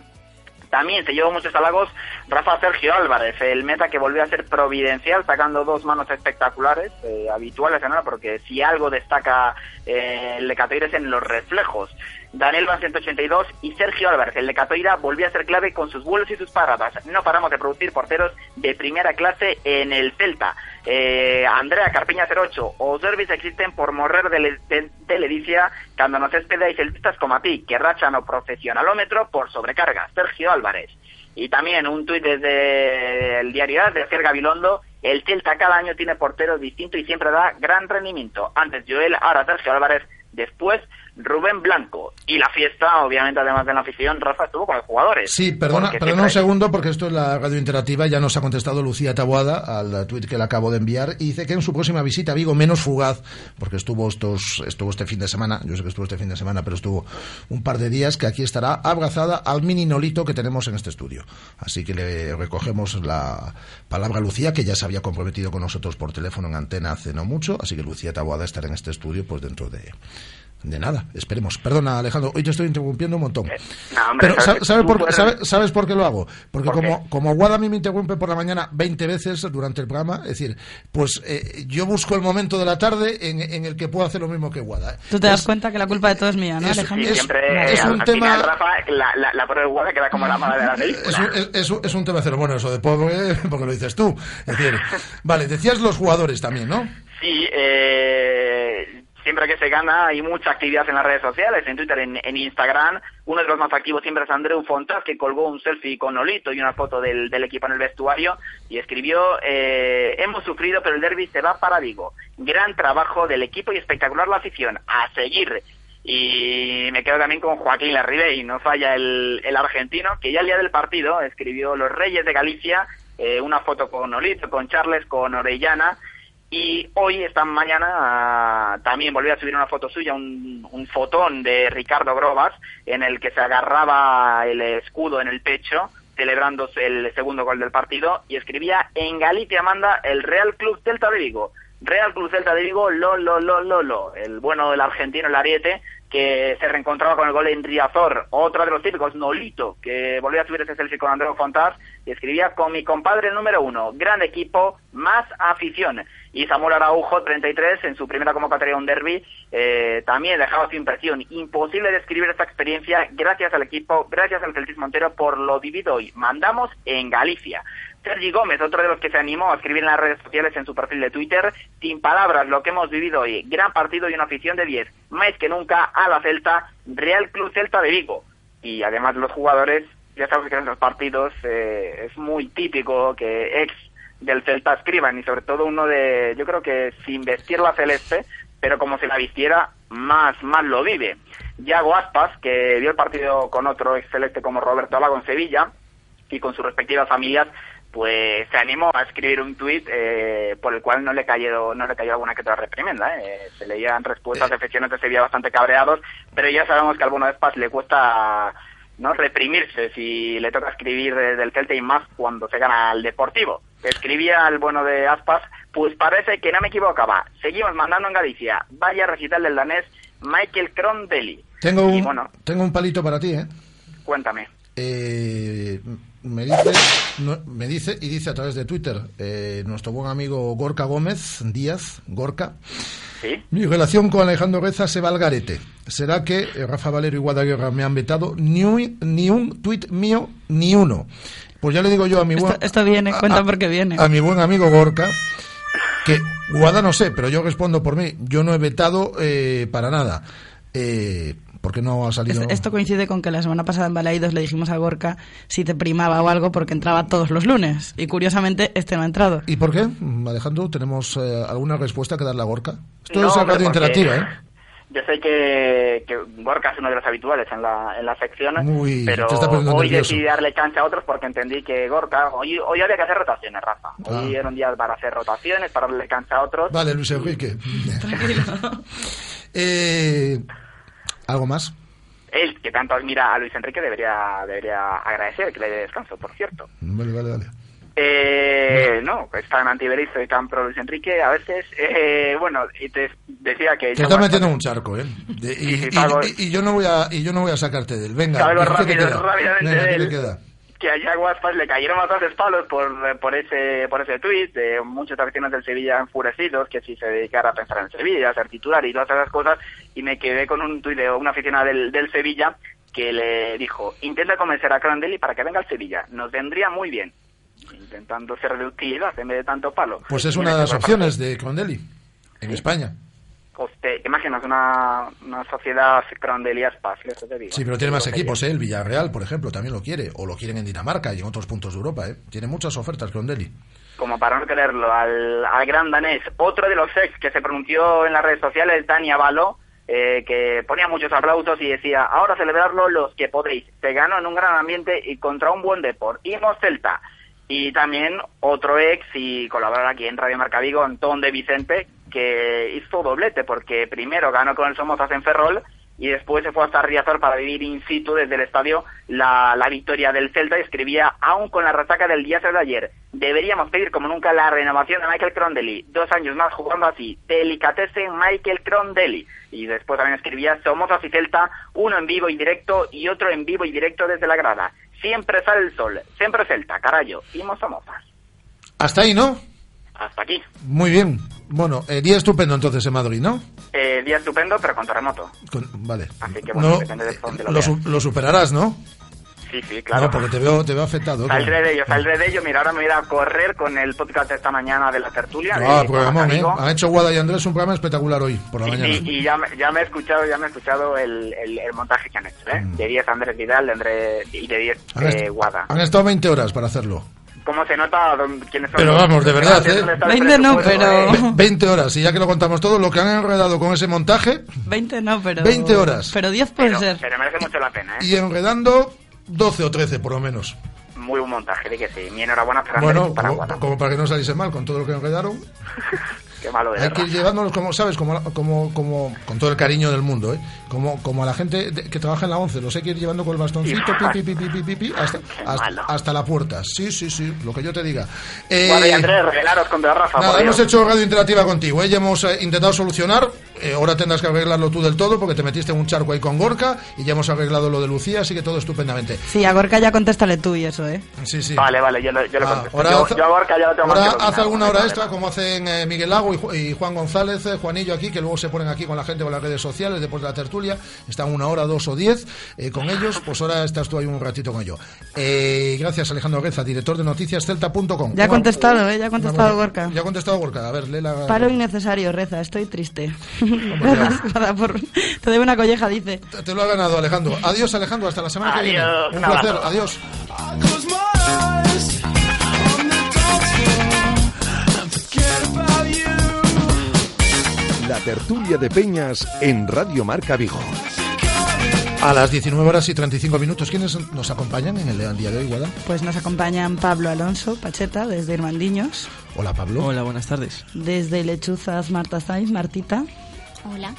También se llevó muchos halagos Rafa Sergio Álvarez, el meta que volvió a ser providencial, sacando dos manos espectaculares, eh, habituales en hora, porque si algo destaca eh, el de Catoira es en los reflejos. Daniel Van 182 y Sergio Álvarez, el de Catoira, volvió a ser clave con sus vuelos y sus paradas. No paramos de producir porteros de primera clase en el Celta. Eh, Andrea Carpiña 08, os derbis existen por morrer de, de, de ledicia cando nos espedáis celtistas como a ti, que rachan o profesionalómetro por sobrecarga. Sergio Álvarez. Y también un tuit desde el diario de Fer Gabilondo, el Celta cada año tiene porteros distintos y siempre da gran rendimiento. Antes Joel, ahora Sergio Álvarez, después Rubén Blanco. Y la fiesta, obviamente, además de la afición, Rafa estuvo con los jugadores.
Sí, perdona, perdona un segundo porque esto es la radio interactiva. Ya nos ha contestado Lucía Taboada al tuit que le acabo de enviar y dice que en su próxima visita a Vigo menos fugaz, porque estuvo estos estuvo este fin de semana, yo sé que estuvo este fin de semana, pero estuvo un par de días que aquí estará abrazada al mini nolito que tenemos en este estudio. Así que le recogemos la palabra a Lucía que ya se había comprometido con nosotros por teléfono en antena hace no mucho, así que Lucía Taboada estará en este estudio pues dentro de de nada, esperemos. Perdona, Alejandro, hoy te estoy interrumpiendo un montón.
No, hombre,
Pero
sabes
¿sabe- ¿sabes por, qué-
eres-
sabe- ¿sabes por qué lo hago? Porque
¿Por
como, como Guada a mí me interrumpe por la mañana 20 veces durante el programa, es decir, pues eh, yo busco el momento de la tarde en, en el que puedo hacer lo mismo que Guada.
Tú te das cuenta que la culpa de todo es mía, ¿no,
es-
Alejandro?
Sí, siempre
es
al,
un
al
tema-
final, Rafa, la, la, la prueba igual queda como la mala de la película.
Es un tema cero. Bueno, eso de pobre, porque lo dices tú. Es decir, vale, decías los jugadores también, ¿no?
Sí, eh, siempre que se gana hay mucha actividad en las redes sociales, en Twitter, en, Instagram. Uno de los más activos siempre es Andreu Fontas, que colgó un selfie con Nolito y una foto del, equipo en el vestuario y escribió, eh, hemos sufrido, pero el derby se va para Vigo. Gran trabajo del equipo y espectacular la afición. A seguir. Y me quedo también con Joaquín Larribe y no falla el, el argentino, que ya el día del partido escribió Los Reyes de Galicia, eh, una foto con Nolito, con Charles, con Orellana, y hoy, esta mañana, también volví a subir una foto suya, un, un fotón de Ricardo Grobas, en el que se agarraba el escudo en el pecho, celebrando el segundo gol del partido, y escribía, en Galicia manda el Real Club Celta de Vigo. Real Club Celta de Vigo, lo, lo, lo, lo, lo. El bueno del argentino, el Ariete, que se reencontraba con el gol en Riazor. Otro de los típicos, Nolito, que volvió a subir ese selfie con Andreu Fontás y escribía con mi compadre número uno. Gran equipo, más afición. Y Samuel Araujo, 33, en su primera convocatoria a un derby, eh, también dejaba su impresión. Imposible describir esta experiencia gracias al equipo, gracias al Celtis Montero por lo vivido hoy. Mandamos en Galicia. Sergi Gómez, otro de los que se animó a escribir en las redes sociales en su perfil de Twitter, sin palabras lo que hemos vivido hoy, gran partido y una afición de 10, más que nunca a la Celta, Real Club Celta de Vigo. Y además los jugadores, ya sabes que en los partidos eh, es muy típico que ex del Celta escriban y sobre todo uno de, yo creo que sin vestir la celeste, pero como si la vistiera, más, más lo vive. Yago Aspas, que vio el partido con otro ex celeste como Roberto Alago en Sevilla y con sus respectivas familias, pues se animó a escribir un tuit eh, por el cual no le cayó no le cayó alguna que otra reprimenda ¿eh? se leían respuestas de aficionados de Sevilla bastante cabreados pero ya sabemos que a alguno de Aspas le cuesta no reprimirse si le toca escribir de- del Celta y más cuando se gana al Deportivo. Escribía el bueno de Aspas pues parece que no me equivocaba. Seguimos mandando en Galicia. Vaya recital del danés Michael Crondelli
Tengo un,
bueno.
tengo un palito para ti, ¿eh?
cuéntame.
Eh, me dice no- me dice y dice a través de Twitter eh, nuestro buen amigo Gorka Gómez Díaz Gorka
¿Sí?
mi relación con Alejandro Reza se va al garete será que eh, Rafa Valero y Guadaguerra me han vetado ni un, ni un tuit mío ni uno pues ya le digo yo a mi buen
Esto, esto viene, cuenta porque viene.
a mi buen amigo Gorka que Guada no sé, pero yo respondo por mí. Yo no he vetado eh, para nada. Eh, porque no ha salido.
Es- Esto coincide con que la semana pasada en Balaídos le dijimos a Gorka si te primaba o algo porque entraba todos los lunes. Y curiosamente este no ha entrado.
¿Y por qué? Alejandro, ¿tenemos eh, alguna respuesta que darle a Gorka? Esto
No,
es radio interactiva, ¿eh?
Yo sé que, que Gorka es uno de los habituales en la, en la sección,
Uy,
pero
te está poniendo
hoy
nervioso.
decidí darle cancha a otros porque entendí que Gorka, hoy, hoy había que hacer rotaciones, Rafa. Hoy
Ah.
era un día para hacer rotaciones, para darle cancha a otros.
Vale, Luis Enrique. <laughs> <laughs> eh, ¿Algo más?
Él, que tanto admira a Luis Enrique, debería, debería agradecer que le dé descanso, por cierto.
Vale, vale, vale.
Eh, no, es tan antiberizo y tan pro Luis Enrique, a veces, eh, bueno, y te decía que...
Te está metiendo en un charco, ¿eh? De- y,
sí,
y-
Pablo.
y- y yo no voy a y yo no voy a sacarte de él. Venga,
Sabelo
¿qué te
rápido,
queda?
rápidamente
Venga, ¿qué
de
te
él. Que a Yago Aspas le cayeron bastantes palos por, por ese por ese tuit, de muchos aficionados del Sevilla enfurecidos, que si se dedicara a pensar en Sevilla, a ser titular y todas esas cosas, y me quedé con un tuit de una aficionada del, del Sevilla que le dijo, intenta convencer a Crandelli para que venga al Sevilla, nos vendría muy bien. intentando ser de utilidad en vez de tanto palo.
Pues es una de las opciones de Crondelli en España.
Pues te imaginas una, una sociedad crondelia-spa, si eso te digo.
Sí, pero tiene más equipos, ¿eh? El Villarreal, por ejemplo, también lo quiere. O lo quieren en Dinamarca y en otros puntos de Europa, ¿eh? Tiene muchas ofertas Crondelli.
como para no quererlo, al, al gran danés. Otro de los ex que se pronunció en las redes sociales, Dani Avalo, eh, que ponía muchos aplausos y decía, ahora celebrarlo los que podéis. Te ganó en un gran ambiente y contra un buen deport. Imos Celta. Y también otro ex y colaborador aquí en Radio Marca Vigo, Antón de Vicente, que hizo doblete porque primero ganó con el Somozas en Ferrol y después se fue hasta Riazor para vivir in situ desde el estadio la, la victoria del Celta y escribía, aún con la resaca del día de ayer, deberíamos pedir como nunca la renovación de Michael Crondelli, dos años más jugando así, delicatessen Michael Crondelli. Y después también escribía, somos así Celta, uno en vivo y directo y otro en vivo y directo desde la grada. Siempre sale el sol, siempre Celta, carayo, imos Somozas.
Hasta ahí, ¿no?
Hasta aquí.
Muy bien. Bueno, eh, día estupendo entonces en Madrid, ¿no?
Eh, día estupendo, pero con terremoto.
Con- vale.
Así que bueno,
No,
depende de dónde lo
lo, su- lo superarás, ¿no?
Sí, sí, claro.
No, porque te veo, te veo afectado.
Saldré de ello, saldré de ello. Mira, ahora me voy a ir a correr con el podcast de esta mañana de la tertulia.
Ah,
de
programón, ¿eh? Han hecho Guada y Andrés un programa espectacular hoy, por la
Y,
mañana.
y- y ya, me- ya me he escuchado, ya me he escuchado el, el, el montaje que han hecho, ¿eh? De 10 Andrés Vidal de Andrés, y de 10
Han, est-
eh, Guada.
han estado 20 horas para hacerlo.
¿Cómo se nota quiénes son?
Pero vamos, de verdad, ¿eh?
hacen el
20 no, pero-
¿eh?
20 horas, y ya que lo contamos todo, lo que han enredado con ese montaje
20 no, pero...
20 horas.
Pero 10 puede
Pero,
ser.
pero merece mucho la pena, ¿eh?
y enredando 12 o 13 por lo menos.
Muy buen montaje, de que sí. Mi enhorabuena para
Bueno,
para
como, como para que no saliese mal con todo lo que enredaron. <laughs>
Qué malo de
Hay que ir llevándolos como, ¿sabes? Como, como, como, con todo el cariño del mundo, ¿eh? Como, como a la gente de- que trabaja en la 11, los hay que ir llevando con el bastoncito, pi, pi, pi, pi, pi, pi, pi, hasta, hasta, hasta la puerta. Sí, sí, sí, lo que yo te diga. Eh,
Guada y Andrés, revelaros contra Rafa,
Nada, hemos hecho radio interactiva contigo, ¿eh? ya hemos eh, intentado solucionar, eh, ahora tendrás que arreglarlo tú del todo porque te metiste en un charco ahí con Gorka y ya hemos arreglado lo de Lucía, así que todo estupendamente.
Sí, a Gorka ya contéstale tú y eso, ¿eh?
Sí, sí.
Vale, vale, yo, lo- yo lo
Ah,
contesto.
ahora
yo,
haz-
yo a Gorka ya lo tengo
Ahora haz alguna hora extra como hacen eh, Miguel Lago y, Ju- y Juan González, eh, Juanillo aquí, que luego se ponen aquí con la gente con las redes sociales después de la tertulia. Están una hora, dos o diez eh, con ellos. Pues ahora estás tú ahí un ratito con ellos. Eh, gracias, Alejandro Reza, director de noticiascelta.com.
Ya ha contestado, ¿eh? Ya ha contestado Gorka.
Ya ha contestado Gorka. A ver, lee la.
Paro innecesario, reza, estoy triste. <laughs> Por... Te doy una colleja, dice.
Te- Te lo ha ganado, Alejandro. Adiós, Alejandro. Hasta la semana que viene. Un
un
placer.
abrazo.
Adiós.
La tertulia de Peñas en Radio Marca Vigo.
A las 19 horas y 35 minutos. ¿Quiénes nos acompañan en el día de hoy, Guada?
Pues nos acompañan Pablo Alonso Pacheta desde Irmandiños,
Hola, Pablo.
Hola, buenas tardes.
desde Lechuzas Marta Sainz, Martita
Hola.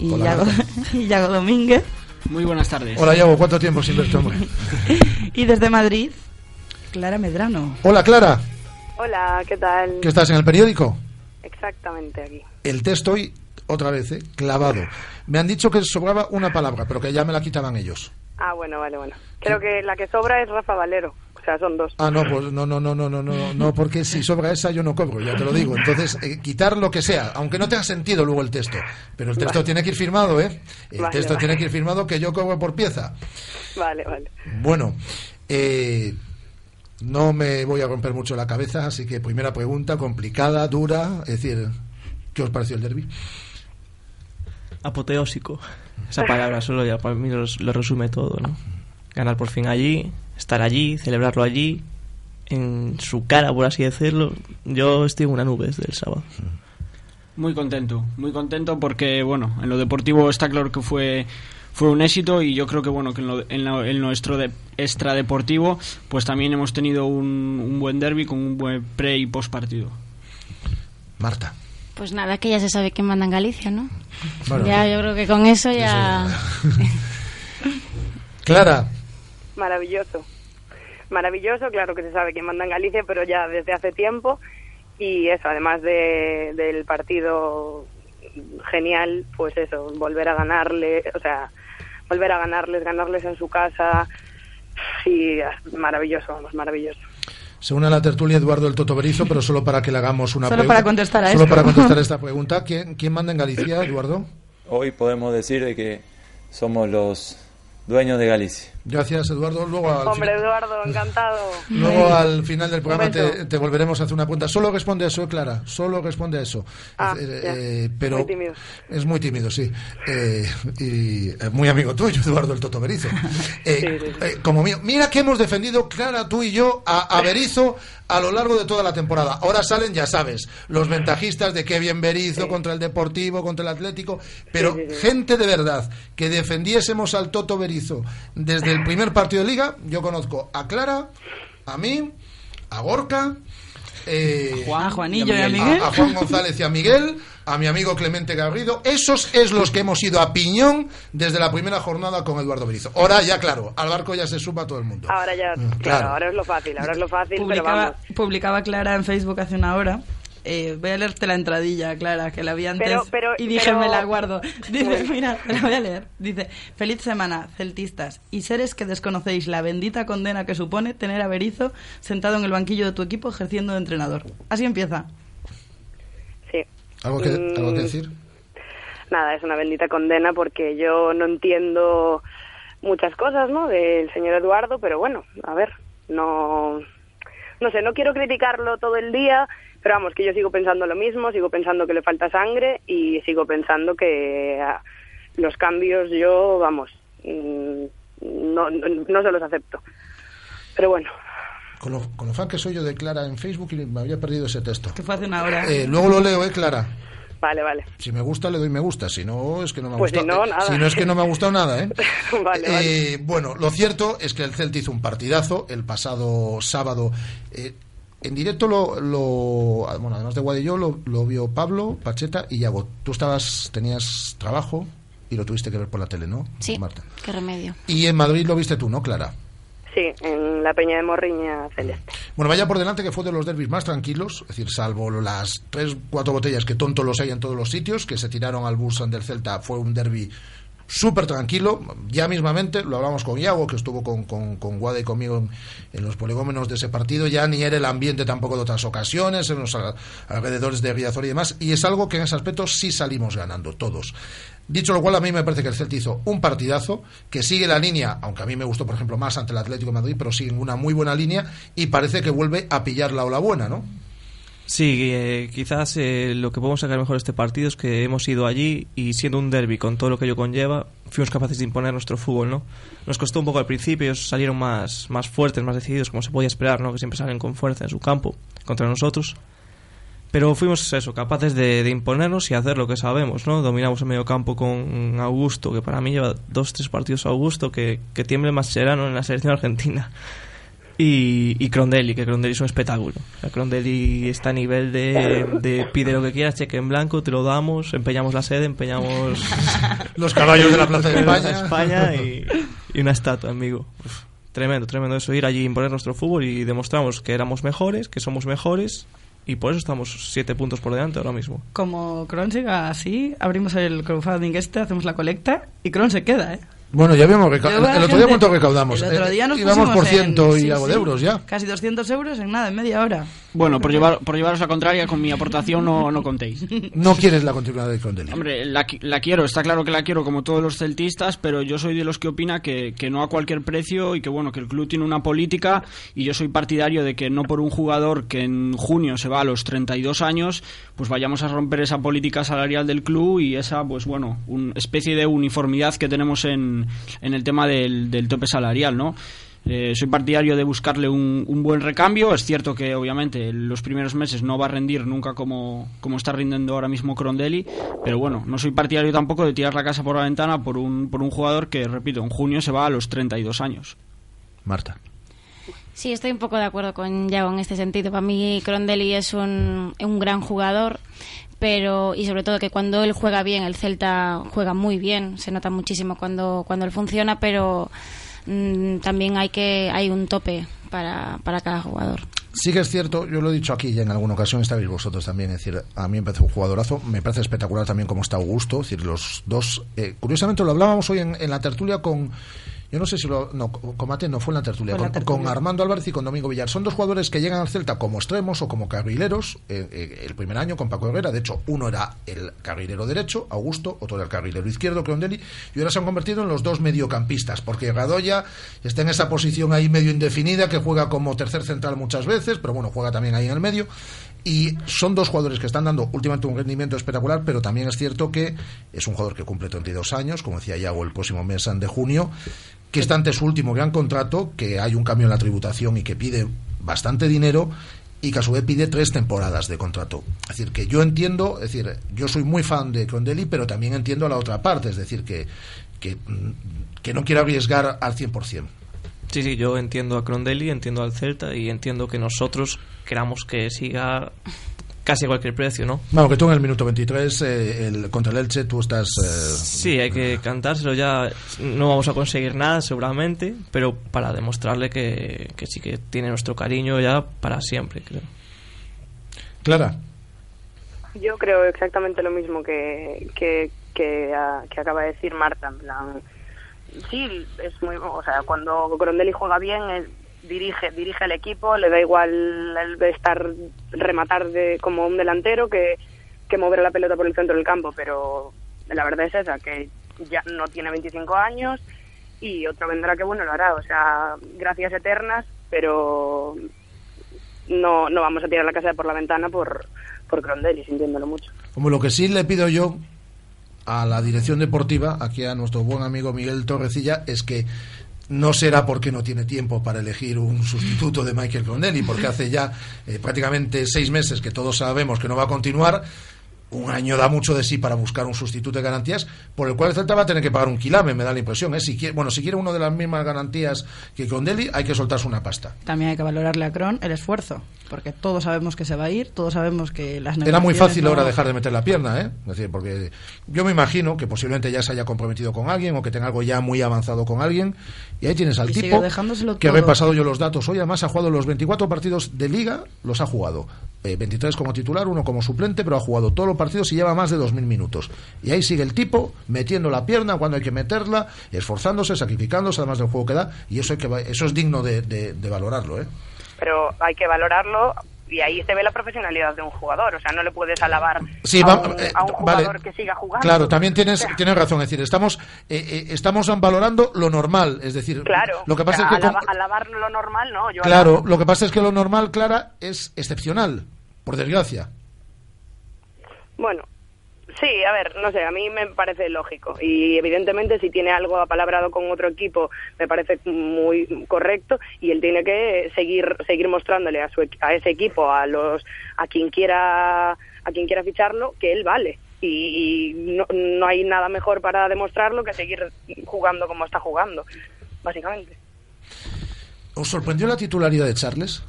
y
Hola,
Yago,
Marta. <laughs>
y Yago Domínguez.
Muy buenas tardes.
Hola, Yago. ¿Cuánto tiempo sin verte, hombre? <laughs>
Y desde Madrid, Clara Medrano.
Hola, Clara.
Hola, ¿qué tal?
¿Que estás en el periódico?
Exactamente aquí.
El texto hoy, otra vez, ¿eh? clavado. Me han dicho que sobraba una palabra, pero que ya me la quitaban ellos.
Ah, bueno, vale, bueno. Creo que la que sobra es Rafa Valero. O sea, son dos.
Ah, no, pues no, no, no, no, no, no, no, porque si sobra esa yo no cobro, ya te lo digo. Entonces, eh, quitar lo que sea, aunque no tenga sentido luego el texto. Pero el texto
Vale.
tiene que ir firmado, ¿eh? El
Vale,
texto
vale.
tiene que ir firmado que yo cobro por pieza.
Vale, vale.
Bueno, eh, no me voy a romper mucho la cabeza, así que primera pregunta, complicada, dura, es decir, ¿qué os pareció el derby?
Apoteósico. Esa palabra solo ya para mí los- lo resume todo, ¿no? Ganar por fin allí, estar allí, celebrarlo allí, en su cara, por así decirlo. Yo estoy en una nube desde el sábado.
Muy contento, muy contento porque, bueno, en lo deportivo está claro que fue fue un éxito y yo creo que, bueno, que en, lo, en, lo- en nuestro de, extradeportivo pues también hemos tenido un, un buen derby con un buen pre y post partido.
Marta.
Pues nada, que ya se sabe quién manda en Galicia, ¿no?
Bueno,
ya, yo creo que con eso ya... <laughs>
Clara,
Maravilloso. Maravilloso, claro que se sabe quién manda en Galicia, pero ya desde hace tiempo. Y eso, además de, del partido genial, pues eso, volver a ganarle, o sea, volver a ganarles, ganarles en su casa. Y ah, maravilloso, vamos, maravilloso.
se une a la tertulia Eduardo el Toto Berizo, pero solo para que le hagamos una
Solo
pregunta.
para contestar a
Solo
esto.
para contestar esta <laughs> pregunta. ¿Quién, ¿Quién manda en Galicia, Eduardo?
Hoy podemos decir de que somos los dueños de Galicia.
Gracias, Eduardo. Luego al,
Hombre,
final,
Eduardo, encantado. <laughs>
luego al final del programa te, te volveremos a hacer una pregunta. Solo responde a eso, eh, Clara. Solo responde a eso.
Ah,
Eh,
ya.
eh, pero
Muy tímido.
es muy tímido, sí. Eh, y eh, muy amigo tuyo, <laughs> Eduardo el Toto Berizo. Eh, eh, como mío. Mira que hemos defendido, Clara, tú y yo, a, a Berizzo a lo largo de toda la temporada. Ahora salen, ya sabes, los ventajistas de que bien Berizzo contra el Deportivo, contra el Atlético, pero
Sí, sí, sí.
gente de verdad que defendiésemos al Toto Berizo desde el primer partido de liga, yo conozco a Clara, a mí, a Gorka, eh,
A Juanillo y a Miguel.
a, a Juan González y a Miguel, a mi amigo Clemente Garrido. Esos es los que hemos ido a piñón desde la primera jornada con Eduardo Berizo. Ahora ya, claro, al barco ya se suma todo el mundo.
Ahora ya, claro,
Mm, claro.
ahora es lo fácil, ahora es lo fácil, pero
publicaba,
vamos.
publicaba Clara en Facebook hace una hora. Eh, voy a leerte la entradilla, Clara, que la vi antes
Pero- pero-
y dije
pero-
me la guardo. <laughs> <laughs> Dice, mira, te la voy a leer. Dice, feliz semana, celtistas, y seres que desconocéis la bendita condena que supone tener a Berizzo sentado en el banquillo de tu equipo ejerciendo de entrenador. Así empieza.
Sí.
¿Algo que,
Mm,
algo que decir?
Nada, es una bendita condena porque yo no entiendo muchas cosas, ¿no? Del señor Eduardo, pero bueno, a ver, no, no sé, no quiero criticarlo todo el día, pero vamos, que yo sigo pensando lo mismo, sigo pensando que le falta sangre y sigo pensando que ah, los cambios yo, vamos, mm, no, no, no se los acepto. Pero bueno,
Con lo, con lo fan que soy yo de Clara en Facebook y me había perdido ese texto.
Que fue hace una hora.
Eh, luego lo leo, ¿eh, Clara?
Vale, vale.
Si me gusta, le doy me gusta. Si no, es que no me ha
Pues si
gustado.
no, nada.
si no, es que no me ha gustado nada, ¿eh? <laughs>
vale,
Eh,
vale.
bueno, lo cierto es que el Celta hizo un partidazo el pasado sábado. Eh, en directo lo, lo- bueno, además de Guadillo, lo, lo vio Pablo, Pacheta y Yago. Tú estabas, tenías trabajo y lo tuviste que ver por la tele, ¿no?
Sí,
Marta.
qué remedio.
Y en Madrid lo viste tú, ¿no, Clara?
Sí, en la Peña de Morriña Celeste.
Bueno, vaya por delante que fue de los derbis más tranquilos, es decir, salvo las tres, cuatro botellas que tontos los hay en todos los sitios, que se tiraron al bus del Celta, fue un derby súper tranquilo. Ya mismamente, lo hablamos con Iago, que estuvo con, con, con Guada y conmigo en, los poligómenos de ese partido, ya ni era el ambiente tampoco de otras ocasiones, en los al- alrededores de Riazor y demás, y es algo que en ese aspecto sí salimos ganando, todos. Dicho lo cual, a mí me parece que el Celta hizo un partidazo que sigue la línea, aunque a mí me gustó, por ejemplo, más ante el Atlético de Madrid, pero sigue una muy buena línea y parece que vuelve a pillar la ola buena, ¿no?
Sí, eh, quizás eh, lo que podemos sacar mejor de este partido es que hemos ido allí y siendo un derby con todo lo que ello conlleva, fuimos capaces de imponer nuestro fútbol, ¿no? Nos costó un poco al principio, salieron más, más fuertes, más decididos, como se podía esperar, ¿no? Que siempre salen con fuerza en su campo contra nosotros. Pero fuimos eso, capaces de, imponernos y hacer lo que sabemos, ¿no? Dominamos el medio campo con Augusto, que para mí lleva dos, tres partidos Augusto, que, que tiemble más serano en la selección argentina. Y, y Crondelli, que Crondelli es un espectáculo. O sea, Crondelli está a nivel de, de pide lo que quieras, cheque en blanco, te lo damos, empeñamos la sede, empeñamos <laughs>
Los caballos de la Plaza de España.
España y, y una estatua, amigo. Uf, tremendo, tremendo eso, ir allí, imponer nuestro fútbol y demostramos que éramos mejores, que somos mejores y por eso estamos siete puntos por delante ahora mismo.
Como Cron siga así, abrimos el crowdfunding este, hacemos la colecta y Cron se queda, ¿eh?
Bueno, ya
a
El otro día cuánto recaudamos.
El otro
Eh,
día nos
íbamos por
en-
ciento y
sí,
algo de euros ya.
Casi 200 euros en nada, en media hora.
Bueno, por, llevar, por llevaros la contraria, con mi aportación no, no contéis.
No quieres la continuidad de Crondelli.
Hombre, la, la quiero, está claro que la quiero como todos los celtistas, pero yo soy de los que opina que, que no a cualquier precio y que bueno, que el club tiene una política y yo soy partidario de que no por un jugador que en junio se va a los 32 años, pues vayamos a romper esa política salarial del club y esa, pues bueno, una especie de uniformidad que tenemos en, en el tema del, del tope salarial, ¿no? Eh, soy partidario de buscarle un, un buen recambio. Es cierto que, obviamente, en los primeros meses no va a rendir nunca como, como está rindiendo ahora mismo Crondelli. Pero bueno, no soy partidario tampoco de tirar la casa por la ventana por un, por un jugador que, repito, en junio se va a los 32 años.
Marta.
Sí, estoy un poco de acuerdo con Yago en este sentido. Para mí, Crondelli es un, un gran jugador, pero y sobre todo que cuando él juega bien, el Celta juega muy bien. Se nota muchísimo cuando, cuando él funciona, pero mm, también hay que hay un tope para, para cada jugador.
Sí que es cierto, yo lo he dicho aquí ya en alguna ocasión, estáis vosotros también, es decir, a mí me parece un jugadorazo, me parece espectacular también cómo está Augusto, es decir, los dos, eh, curiosamente lo hablábamos hoy en, en la tertulia con, yo no sé si lo. No, Comate no fue en la tertulia.
La
con,
tertulia.
con Armando Álvarez y con Domingo Villar. Son dos jugadores que llegan al Celta como extremos o como carrileros. eh, eh, el primer año con Paco Herrera. De hecho, uno era el carrilero derecho, Augusto, otro era el carrilero izquierdo, Crondelli. Y ahora se han convertido en los dos mediocampistas. Porque Gadoya está en esa posición ahí medio indefinida, que juega como tercer central muchas veces, pero bueno, juega también ahí en el medio. Y son dos jugadores que están dando últimamente un rendimiento espectacular, pero también es cierto que es un jugador que cumple 32 años, como decía Iago, el próximo mes de junio, que está ante su último gran contrato, que hay un cambio en la tributación y que pide bastante dinero y que a su vez pide tres temporadas de contrato. Es decir, que yo entiendo, es decir, yo soy muy fan de Crondelli, pero también entiendo la otra parte, es decir, que, que, mm, que no quiero arriesgar al 100%.
Sí, sí, yo entiendo a Crondelli, entiendo al Celta y entiendo que nosotros queramos que siga casi a cualquier precio, ¿no?
Bueno, que tú en el minuto 23, eh, el, contra el Elche, tú estás... eh,
Sí, hay que cantárselo ya. No vamos a conseguir nada, seguramente, pero para demostrarle que, que sí que tiene nuestro cariño ya para siempre, creo.
Clara.
Yo creo exactamente lo mismo que, que, que, ah, que acaba de decir Marta. En plan, sí, es muy, o sea, cuando Grondelli juega bien, él dirige, dirige el equipo, le da igual el estar rematar de, como un delantero que, que mover la pelota por el centro del campo, pero la verdad es esa, que ya no tiene 25 años y otro vendrá que bueno lo hará, o sea, gracias eternas, pero no, no vamos a tirar la casa por la ventana por, por Grondelli, sintiéndolo mucho.
Como lo que sí le pido yo a la dirección deportiva, aquí a nuestro buen amigo Miguel Torrecilla, es que no será porque no tiene tiempo para elegir un sustituto de Michael Crondelli, porque hace ya eh, prácticamente seis meses que todos sabemos que no va a continuar. Un año da mucho de sí para buscar un sustituto de garantías, por el cual el Celta va a tener que pagar un quilame, me da la impresión. ¿eh? Si quiere, bueno, si quiere uno de las mismas garantías que Crondelli, hay que soltarse una pasta.
También hay que valorarle a Cron el esfuerzo, porque todos sabemos que se va a ir, todos sabemos que las
Era muy
negociaciones
fácil
no-
ahora dejar de meter la pierna, ¿eh? Es decir, porque yo me imagino que posiblemente ya se haya comprometido con alguien o que tenga algo ya muy avanzado con alguien. Y ahí tienes al
Y
tipo que he
todo.
repasado yo los datos. Hoy además ha jugado los 24 partidos de liga, los ha jugado. Eh, 23 como titular, uno como suplente, pero ha jugado todos los partidos y lleva más de 2.000 minutos. Y ahí sigue el tipo metiendo la pierna cuando hay que meterla, esforzándose, sacrificándose, además del juego que da. Y eso, hay que, eso es digno de, de- de valorarlo, ¿eh?
pero hay que valorarlo y ahí se ve la profesionalidad de un jugador. O sea, no le puedes alabar
Sí,
a, un,
eh,
a un
vale.
jugador que siga jugando.
Claro, también tienes,
O sea,
tienes razón. Es decir, estamos, eh, eh, estamos valorando lo normal. Es decir,
Claro,
lo que pasa
o sea,
es que.
alaba-
con-
alabar lo normal, no. Yo
claro,
alabo-
lo que pasa es que lo normal, Clara, es excepcional, por desgracia.
Bueno, sí, a ver, no sé, a mí me parece lógico. Y evidentemente, si tiene algo apalabrado con otro equipo, me parece muy correcto. Y él tiene que seguir seguir mostrándole a, su, a ese equipo, a los a quien quiera a quien quiera ficharlo, que él vale. Y, y no, no hay nada mejor para demostrarlo que seguir jugando como está jugando, básicamente.
¿Os sorprendió la titularidad de Charles?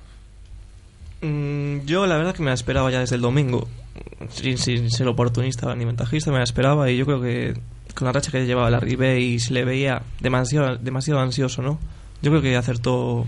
Mm, yo la verdad que me la esperaba ya desde el domingo, sin, sin ser oportunista ni ventajista, me la esperaba y yo creo que con la racha que llevaba la Ribe y se le veía demasiado, demasiado ansioso, ¿no? Yo creo que acertó,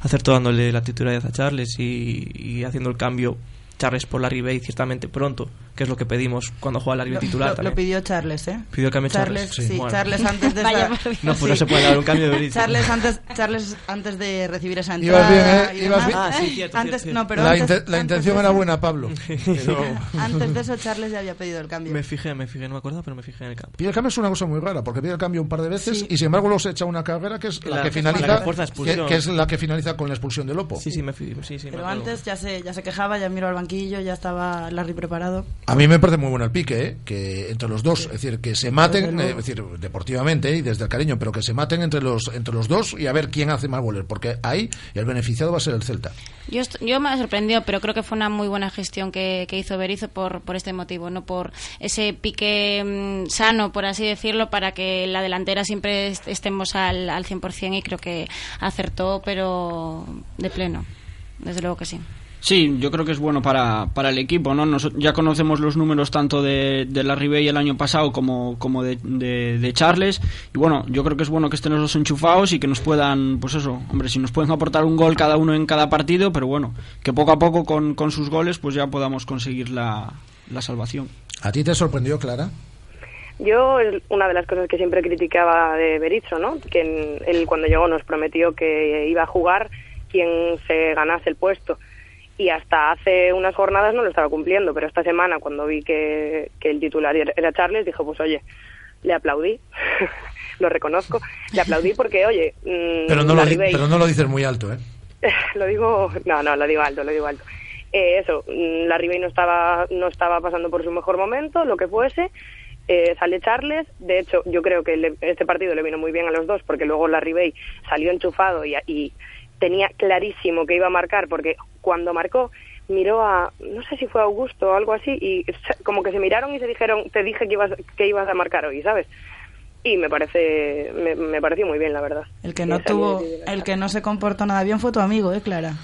acertó dándole la titularidad a Charles y, haciendo el cambio Charles por la Ribe y ciertamente pronto, que es lo que pedimos cuando juega Ribe
Lo,
titular
lo- lo pidió Charles, ¿eh?
Pidió el cambio
Charles,
Charles, sí.
sí,
Bueno.
Charles antes de <laughs>
Vaya.
No, pues no se puede dar un cambio de.
Charles antes, Charles antes de recibir esa
Ibas
entrada
bien, ¿eh?
y
Ibas
demás,
bien.
Ah, sí, cierto,
antes,
cierto,
no, pero
la,
antes,
la
antes
intención
de
era buena, Pablo. <laughs> pero- <laughs>
Antes de eso Charles ya había pedido el cambio.
Me fijé, me fijé, no me acuerdo, pero me fijé en el campo.
Pide el cambio es una cosa muy rara, porque pide el cambio un par de veces y sin embargo luego se echa una carrera que es la,
La-
que finaliza
la que
que, es la que finaliza con la expulsión de Lopo.
Sí, sí, me, fi- sí, sí, me
Pero antes ya se, ya se quejaba, ya miró al banquillo, ya estaba Larry preparado.
A mí me parece muy bueno el pique, ¿eh? que entre los dos, es decir, que se maten, eh, es decir, deportivamente y desde el cariño, pero que se maten entre los entre los dos y a ver quién hace más goles, porque ahí el beneficiado va a ser el Celta.
Yo, yo me ha sorprendido, pero creo que fue una muy buena gestión que, que hizo Berizzo por, por este motivo, no por ese pique mm, sano, por así decirlo, para que la delantera siempre est- estemos al, al 100% y creo que acertó, pero de pleno, desde luego que sí.
Sí, yo creo que es bueno para, para el equipo, ¿no? Nos- ya conocemos los números tanto de, de la Ribey el año pasado como, como de, de- de Charles. Y bueno, yo creo que es bueno que estén los dos enchufados y que nos puedan, pues eso, hombre, si nos pueden aportar un gol cada uno en cada partido, pero bueno, que poco a poco con, con sus goles pues ya podamos conseguir la, la salvación.
¿A ti te sorprendió, Clara?
Yo una de las cosas que siempre criticaba de Berizzo, ¿no? Que él cuando llegó nos prometió que iba a jugar quien se ganase el puesto y hasta hace unas jornadas no lo estaba cumpliendo, pero esta semana cuando vi que, que el titular era Charles dije pues oye, le aplaudí, <laughs> lo reconozco, le aplaudí porque oye, mm,
Pero no, lo,
Ribey-
pero no lo dices muy alto, ¿eh? <laughs>
lo digo, no, no, lo digo alto, lo digo alto. Eh, eso, mm, la Ribey no estaba, no estaba pasando por su mejor momento, lo que fuese. Eh, sale Charles, de hecho, yo creo que le- este partido le vino muy bien a los dos, porque luego la Ribey salió enchufado y, y tenía clarísimo que iba a marcar, porque cuando marcó miró a, no sé si fue Augusto o algo así, y como que se miraron y se dijeron, te dije que ibas, que ibas a marcar hoy, ¿sabes? Y me parece, me, me pareció muy bien, la verdad.
El que no tuvo, el que no se comportó nada bien fue tu amigo, ¿eh, Clara?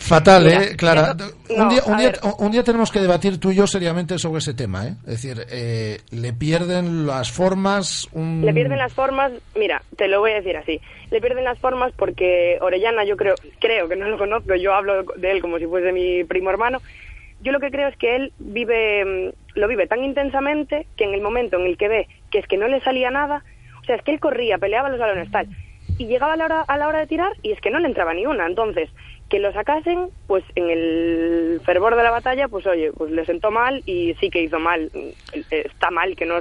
Fatal,
Mira,
¿eh, Clara? un, día, un, día, un día tenemos que debatir tú y yo seriamente sobre ese tema, ¿eh? Es decir, eh, le pierden las formas. Un...
Le pierden las formas, mira, te lo voy a decir así. Le pierden las formas porque Orellana, yo creo, creo que no lo conozco, yo hablo de él como si fuese mi primo hermano. Yo lo que creo es que él vive, mm, lo vive tan intensamente que en el momento en el que ve que es que no le salía nada, o sea, es que él corría, peleaba los balones tal, y llegaba a la hora, a la hora de tirar y es que no le entraba ni una. Entonces, que lo sacasen, pues en el fervor de la batalla, pues oye, pues le sentó mal y sí que hizo mal. Está mal que no,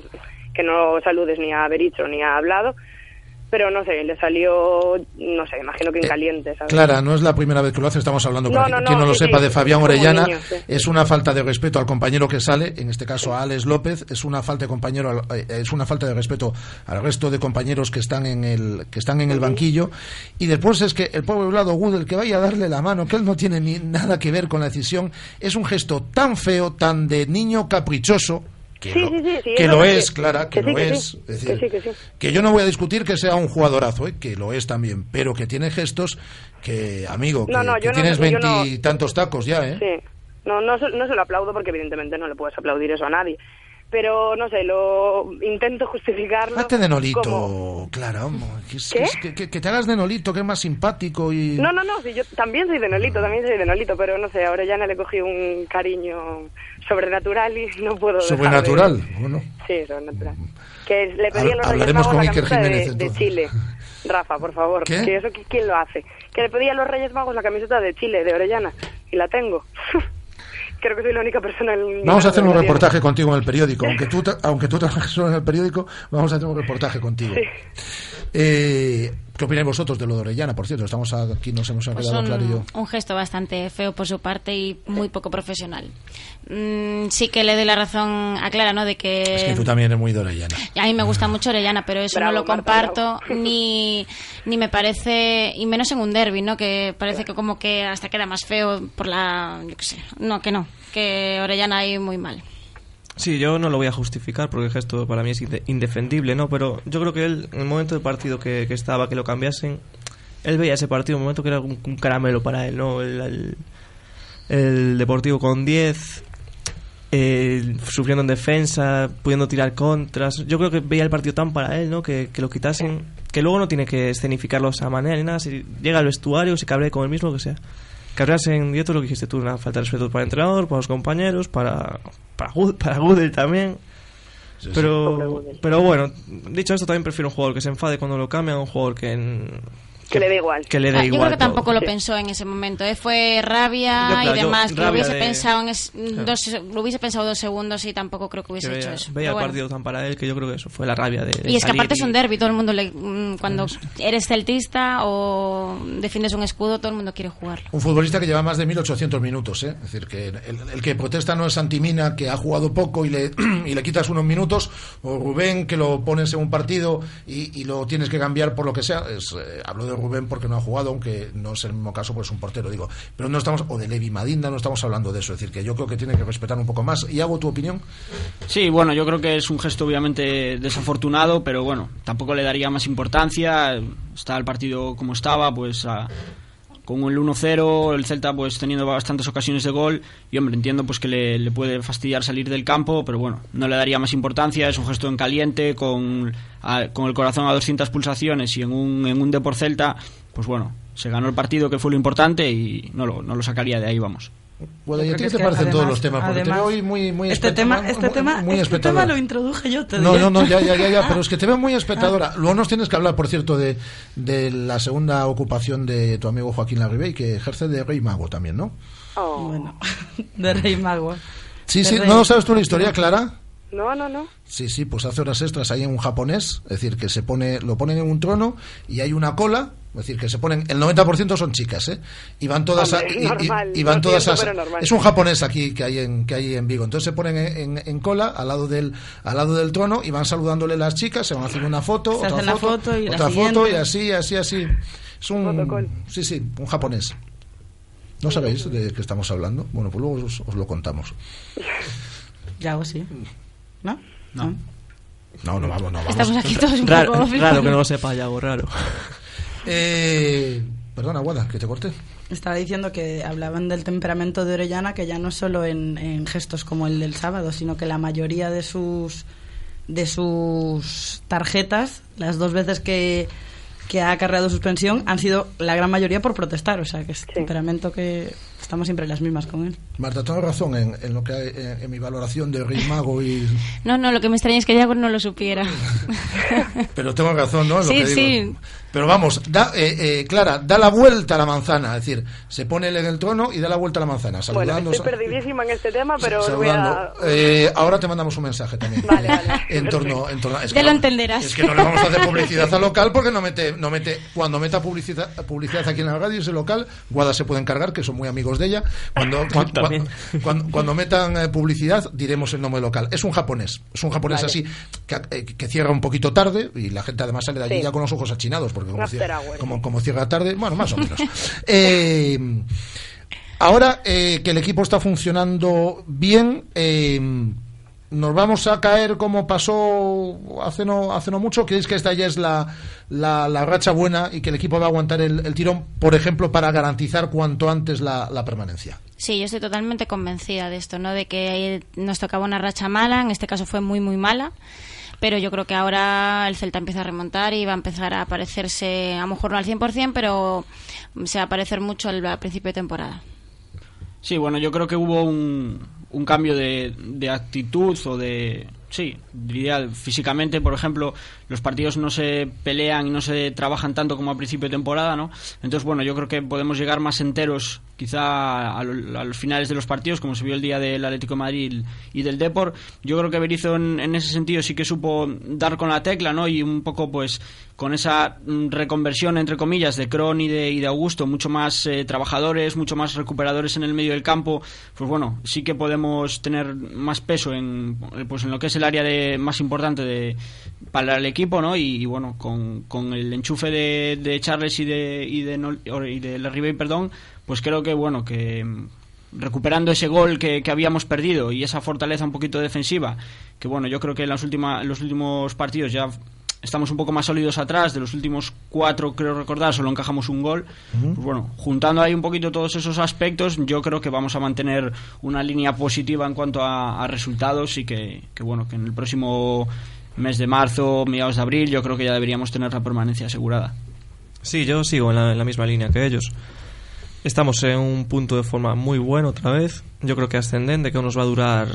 que no saludes ni a Bericho ni a Hablado, pero no sé, le salió, no sé, imagino que en caliente, ¿sabes?
Clara, no es la primera vez que lo hace, estamos hablando,
No,
para
no,
quien
no,
no lo
sí,
sepa,
sí,
de Fabián Orellana.
niño, sí.
Es una falta de respeto al compañero que sale, en este caso a Alex López, es una falta de compañero, eh, es una falta de respeto al resto de compañeros que están en el que están en el banquillo. Y después es que el pobre Vlado Good, el que vaya a darle la mano, que él no tiene ni nada que ver con la decisión, es un gesto tan feo, tan de niño caprichoso. Que
Sí,
lo,
sí, sí,
que
es
lo es, Clara, que, lo es.
sí,
Es decir,
que
yo no voy a discutir que sea un jugadorazo, ¿eh? que lo es también, pero que tiene gestos que, amigo, que,
No, no,
que
yo no-
tienes
no-
veintitantos tacos ya, ¿eh?
Sí. No, no, se- no se lo aplaudo porque evidentemente no le puedes aplaudir eso a nadie. Pero no sé, lo intento justificarlo.
Hazte de Nolito,
como-
Clara, hombre, que,
¿Qué?
que que- te hagas de Nolito, que es más simpático y...
No, no, no, sí, yo también soy de Nolito, también soy de Nolito, pero no sé, ahora ya no le cogí un cariño sobrenatural y no puedo de-
Sobrenatural, bueno.
Sí, sobrenatural. Que le pedí a los Reyes
hablaremos
Magos
con
la camiseta
Jiménez,
de, de. Chile. Rafa, por favor.
¿Qué?
Que eso, ¿quién lo hace? Que le pedí a los Reyes Magos la camiseta de Chile, de Orellana, y la tengo. <laughs> Creo que soy la única persona en
Vamos a hacer un reportaje contigo en el periódico, aunque tú, <laughs> aunque tú trabajes solo en el periódico, vamos a hacer un reportaje contigo. Eh, ¿Qué opináis vosotros de lo de Orellana? Por cierto, estamos aquí, nos hemos
Pues
quedado
un,
claro y yo.
un gesto bastante feo por su parte y muy poco profesional. Mm, sí que le doy la razón a Clara, ¿no? De que...
Es que tú también eres muy de Orellana.
A mí me gusta mucho Orellana, pero eso
Bravo,
no lo
Marta,
comparto <laughs> ni, ni me parece, y menos en un derby, ¿no? Que parece que como que hasta queda más feo por la, yo qué sé, no, que no, que Orellana ahí muy mal.
Sí, yo no lo voy a justificar porque el gesto para mí es inde- indefendible, ¿no? Pero yo creo que él, en el momento del partido que, estaba, que lo cambiasen, él veía ese partido en un momento que era un, caramelo para él, ¿no? El, Deportivo con 10, eh, sufriendo en defensa, pudiendo tirar contras. Yo creo que veía el partido tan para él, ¿no? Que, lo quitasen, que luego no tiene que escenificarlo de esa manera ni nada. Si llega al vestuario, se cabre con el mismo, lo que sea. Cabrearse en directo lo que dijiste tú, una falta de respeto para el entrenador, para los compañeros, para, para, para Gudel también. Pero, pero bueno, dicho esto, también prefiero un jugador que se enfade cuando lo cambia a un jugador que, en-
Que le da igual.
que le dé
Ah, yo
igual.
creo que tampoco
todo.
lo pensó en ese momento, ¿eh? fue rabia
Yo, claro,
y
yo-
demás. que lo
rabia
hubiese
de-
pensado en es-
Claro.
dos, lo hubiese pensado dos segundos y tampoco creo que
Que
hubiese hecho
veía,
eso.
veía el
bueno.
partido tan para él que yo creo que eso fue la rabia de, de
Y es que aparte es
y-
un derby, todo el mundo le, mm, cuando eres celtista o defiendes un escudo, todo el mundo quiere jugarlo.
Un futbolista que lleva más de 1800 minutos, ¿eh? Es decir, que el, el que protesta no es Santimina, que ha jugado poco y le, <clears throat> y le quitas unos minutos, o Rubén, que lo pones en un partido y, y lo tienes que cambiar por lo que sea. Es, eh, hablo de Rubén porque no ha jugado, aunque no es el mismo caso, pues un portero, digo. Pero no estamos, o de Levi Madinda, no estamos hablando de eso. Es decir, que yo creo que tiene que respetar un poco más. ¿Y hago tu opinión?
Sí, bueno, yo creo que es un gesto obviamente desafortunado, pero bueno, tampoco le daría más importancia. Está el partido como estaba, pues a- con el 1-0, el Celta pues teniendo bastantes ocasiones de gol y hombre, entiendo pues que le, puede fastidiar salir del campo, pero bueno, no le daría más importancia, es un gesto en caliente, con, con el corazón a 200 pulsaciones y en un, en un Depor Celta, pues bueno, se ganó el partido que fue lo importante y no lo, no lo sacaría de ahí, vamos.
Bueno, ¿y
Yo
a ti qué
que
te parecen todos los temas? Porque te veo hoy muy, muy
este tema,
muy-
este tema,
muy
este
espectadora.
tema lo introduje yo. Te
No,
diré.
no, no, ya, ya, ya, ya, <laughs> pero es que te veo muy espectadora. Luego nos tienes que hablar, por cierto, de, de la segunda ocupación de tu amigo Joaquín Larribey, que ejerce de rey mago también, ¿no?
Bueno, <laughs> de Rey Mago.
Sí,
De
sí,
rey.
¿no sabes tú la historia, Clara?
No, no, no.
Sí, sí, pues hace horas extras ahí en un japonés, es decir, que se pone, lo ponen en un trono y hay una cola, es decir, que se ponen, el 90% son chicas, ¿eh? Y van todas, a-
Hombre,
y- y-
normal,
y van todas
siento,
a- es un japonés aquí que hay en que hay en Vigo, entonces se ponen en, en- en cola al lado del al lado del trono y van saludándole las chicas, se van haciendo una foto,
Se
otra
hacen la
foto,
foto y la
otra foto y así, así, así. Es un sí, sí, un japonés. ¿No sabéis de qué estamos hablando? Bueno, pues luego os, os lo contamos. <laughs>
Yago, sí. ¿No?
No.
No, no vamos, no vamos.
Estamos aquí <laughs> todos un
Raro,
poco
raro que no lo <laughs> sepa Yago, raro.
Eh, perdona, Guada, que te corté.
Estaba diciendo que hablaban del temperamento de Orellana, que ya no solo en, en gestos como el del sábado, sino que la mayoría de sus de sus tarjetas, las dos veces que, que ha acarreado suspensión, han sido la gran mayoría por protestar. O sea, que es temperamento que estamos siempre las mismas con él.
Marta, tengo razón en, en lo que hay- en, en mi valoración de Rey Mago y <laughs>
No, no, lo que me extraña es que Yago no lo supiera. <laughs>
pero tengo razón, ¿no? En lo
Sí,
que digo.
sí.
Pero vamos, da, eh, eh, Clara, da la vuelta a la manzana, es decir, se pone él en el trono y da la vuelta a la manzana,
Bueno,
saludando.
estoy perdidísima en este tema, pero voy
saludando.
a...
Eh, ahora te mandamos un mensaje también.
Vale, vale. <laughs>
En torno, en torno- es
Ya lo
no-
entenderás.
Es que no le vamos a hacer publicidad al local porque no mete, no mete, cuando meta publicidad, publicidad aquí en la radio ese local, Guada se puede encargar, que son muy amigos de ella. Cuando, <laughs> cuando, cuando metan eh, publicidad, diremos el nombre local. Es un japonés, es un japonés
Vale.
así, que, eh, que cierra un poquito tarde y la gente además sale de allí
Sí.
ya con los ojos achinados, porque como, cierra,
after hour.
como, como cierra tarde, bueno, más o menos. <laughs> Eh, Ahora eh, que el equipo está funcionando bien, eh, nos vamos a caer como pasó hace no, hace no mucho. ¿Creéis que esta ya es la, la, la racha buena y que el equipo va a aguantar el, el tirón, por ejemplo, para garantizar cuanto antes la, la permanencia?
Sí, yo estoy totalmente convencida de esto, ¿no? De que nos tocaba una racha mala, en este caso fue muy, muy mala. Pero yo creo que ahora el Celta empieza a remontar y va a empezar a aparecerse, a lo mejor no al 100%, pero se va a aparecer mucho al, al principio de temporada.
Sí, bueno, yo creo que hubo un, un cambio de, de actitud o de... Sí, diría físicamente, por ejemplo, los partidos no se pelean y no se trabajan tanto como a principio de temporada, ¿no? Entonces, bueno, yo creo que podemos llegar más enteros quizá a, lo- a los finales de los partidos, como se vio el día del Atlético de Madrid y del Depor. Yo creo que Berizzo en, en ese sentido sí que supo dar con la tecla, ¿no? Y un poco, pues, con esa mm, reconversión, entre comillas, de Cron y de, y de Augusto, mucho más eh, trabajadores, mucho más recuperadores en el medio del campo, pues bueno, sí que podemos tener más peso en, pues en lo que es el área de, más importante de, para el equipo, ¿no? Y, y bueno, con, con el enchufe de, de Charles y de, y de, y de perdón, pues creo que, bueno, que mm, recuperando ese gol que, que habíamos perdido y esa fortaleza un poquito defensiva, que bueno, yo creo que en, las última, en los últimos partidos ya estamos un poco más sólidos atrás, de los últimos cuatro, creo recordar, solo encajamos un gol. Pues bueno, juntando ahí un poquito todos esos aspectos, yo creo que vamos a mantener una línea positiva en cuanto a, a resultados y que, que bueno, que en el próximo mes de marzo, mediados de abril, yo creo que ya deberíamos tener la permanencia asegurada.
Sí, yo sigo en la, en la misma línea que ellos. Estamos en un punto de forma muy bueno otra vez. Yo creo que ascendente, que nos va a durar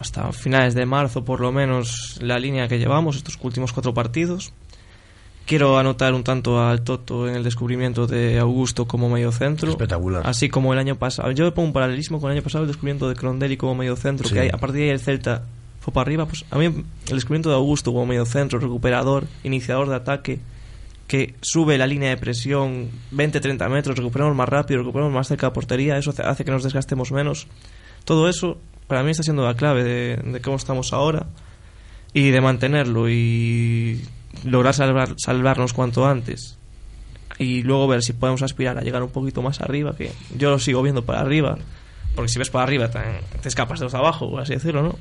hasta finales de marzo por lo menos la línea que llevamos estos últimos cuatro partidos. Quiero anotar un tanto al Toto en el descubrimiento de Augusto como medio centro.
Espectacular.
Así como el año pasado. Yo pongo un paralelismo con el año pasado el descubrimiento de Crondelli como medio centro,
Sí.
que hay- a partir de ahí el Celta fue para arriba. Pues a mí el descubrimiento de Augusto como medio centro, recuperador, iniciador de ataque, que sube la línea de presión 20-30 metros, recuperamos más rápido, recuperamos más cerca de portería, eso hace- que nos desgastemos menos. Todo eso para mí está siendo la clave de, cómo estamos ahora y de mantenerlo y lograr salvar, salvarnos cuanto antes. Y luego ver si podemos aspirar a llegar un poquito más arriba, que yo lo sigo viendo para arriba, porque si ves para arriba te, escapas de los abajo, así decirlo, ¿no?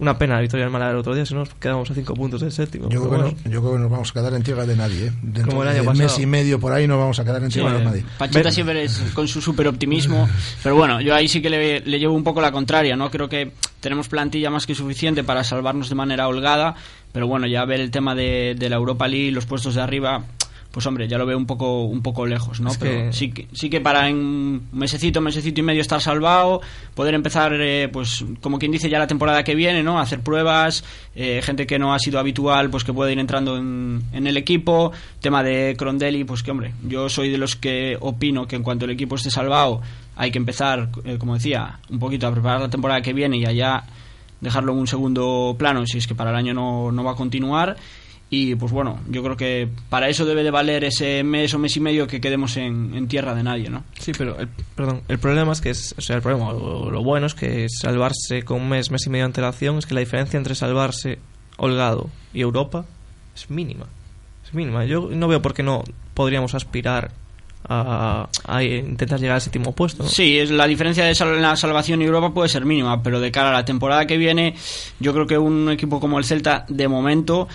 Una pena la victoria del Málaga el otro día, si no nos quedamos a cinco puntos del séptimo.
Yo creo, que
bueno.
no- yo creo que nos vamos a quedar en tierra de nadie. ¿eh? Dentro
Como el año
de
pasado.
mes y medio por ahí nos vamos a quedar en
Sí,
tierra de
eh,
nadie.
Pacheta siempre es con su super optimismo, pero bueno, yo ahí sí que le, le llevo un poco la contraria, ¿no? Creo que tenemos plantilla más que suficiente para salvarnos de manera holgada, pero bueno, ya ver el tema de, de la Europa League, los puestos de arriba, pues hombre, ya lo veo un poco un poco lejos, ¿no?
Es
Pero
que-
sí que sí que para en un mesecito, mesecito y medio estar salvado, poder empezar, eh, pues como quien dice ya la temporada que viene, ¿no? Hacer pruebas, eh, gente que no ha sido habitual, pues que puede ir entrando en, en el equipo, tema de Crondelli, pues que hombre, yo soy de los que opino que en cuanto el equipo esté salvado hay que empezar, eh, como decía, un poquito a preparar la temporada que viene y allá dejarlo en un segundo plano si es que para el año no, no va a continuar y pues bueno, yo creo que para eso debe de valer ese mes o mes y medio que quedemos en, en tierra de nadie, ¿no?
Sí, pero el, perdón, el problema es que es, o sea, el problema, lo bueno es que salvarse con un mes, mes y medio de antelación es que la diferencia entre salvarse Holgado y Europa es mínima. Es mínima. Yo no veo por qué no podríamos aspirar a, a intentar llegar al séptimo puesto. ¿no?
Sí, es la diferencia de sal- la salvación y Europa puede ser mínima, pero de cara a la temporada que viene, yo creo que un equipo como el Celta, de momento,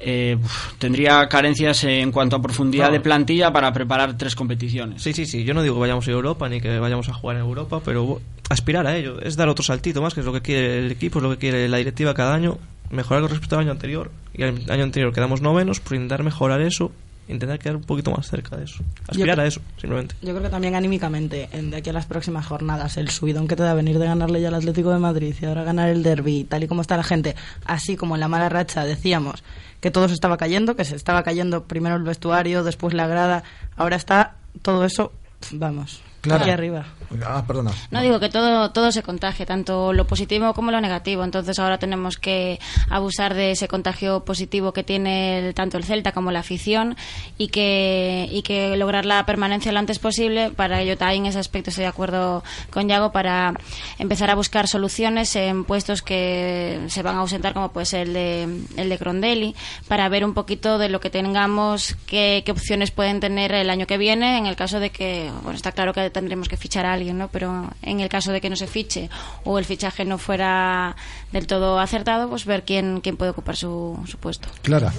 eh, uf, tendría carencias en cuanto a profundidad de plantilla para preparar tres competiciones.
Sí, sí, sí. Yo no digo que vayamos a Europa ni que vayamos a jugar en Europa, pero aspirar a ello es dar otro saltito más, que es lo que quiere el equipo, es lo que quiere la directiva cada año, mejorar con respecto al año anterior. Y el año anterior quedamos novenos, intentar mejorar eso, intentar quedar un poquito más cerca de eso. Aspirar
Yo-
a eso, simplemente.
Yo creo que también anímicamente, en- de aquí a las próximas jornadas, el subidón que te da venir de ganarle ya al Atlético de Madrid y ahora ganar el derby, tal y como está la gente, así como en la mala racha decíamos que todo se estaba cayendo, que se estaba cayendo primero el vestuario, después la grada, ahora está todo eso, vamos,
Clara.
aquí arriba.
Ah, perdona.
No digo que todo, todo se contagie, tanto lo positivo como lo negativo. Entonces ahora tenemos que abusar de ese contagio positivo que tiene el- tanto el Celta como la afición y que, y que lograr la permanencia lo antes posible. Para ello también en ese aspecto estoy de acuerdo con Yago para empezar a buscar soluciones en puestos que se van a ausentar como puede ser el de, el de Crondelli para ver un poquito de lo que tengamos, qué, qué opciones pueden tener el año que viene en el caso de que, bueno, está claro que tendremos que fichar a alguien, ¿no? Pero en el caso de que no se fiche o el fichaje no fuera del todo acertado, pues ver quién, quién puede ocupar su, su puesto.
Clara.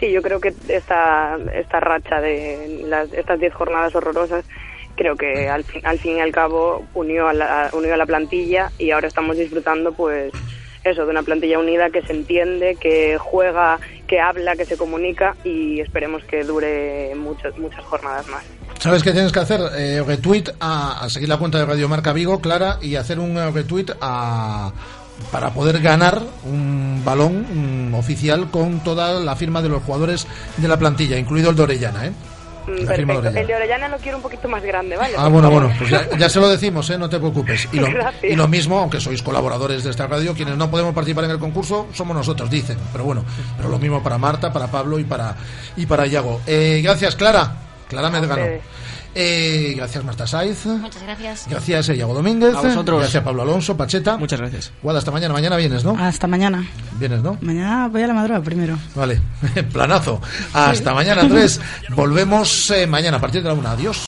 Sí, yo creo que esta, esta racha de las, estas 10 jornadas horrorosas, creo que al fin, al fin y al cabo unió a, la, unió a la plantilla y ahora estamos disfrutando, pues, eso, de una plantilla unida que se entiende, que juega, que habla, que se comunica y esperemos que dure muchas muchas jornadas más.
¿Sabes qué tienes que hacer? Eh, retweet a, seguir la cuenta de Radio Marca Vigo, Clara, y hacer un eh, retweet a, para poder ganar un balón oficial con toda la firma de los jugadores de la plantilla, incluido el de Orellana, ¿eh?
Mm, Perfecto. El de Orellana lo quiero un poquito más grande, ¿vale?
Ah, bueno, bueno, pues ya, ya se lo decimos, ¿eh? no te preocupes. Y lo, <laughs>
Gracias.
y lo mismo, aunque sois colaboradores de esta radio, quienes no podemos participar en el concurso somos nosotros, dicen. Pero bueno, pero lo mismo para Marta, para Pablo y para y para Iago. Eh, gracias, Clara. Clara Medgano. Eh, gracias, Marta Saiz.
Muchas gracias.
Gracias, Iago Domínguez.
A vosotros.
Gracias, Pablo Alonso, Pacheta.
Muchas gracias.
Guada, hasta mañana. Mañana vienes, ¿no?
Hasta mañana.
Vienes, ¿no?
Mañana voy a la madrugada primero.
Vale, <laughs> planazo. Hasta mañana, Andrés. Volvemos eh, mañana a partir de la una. Adiós.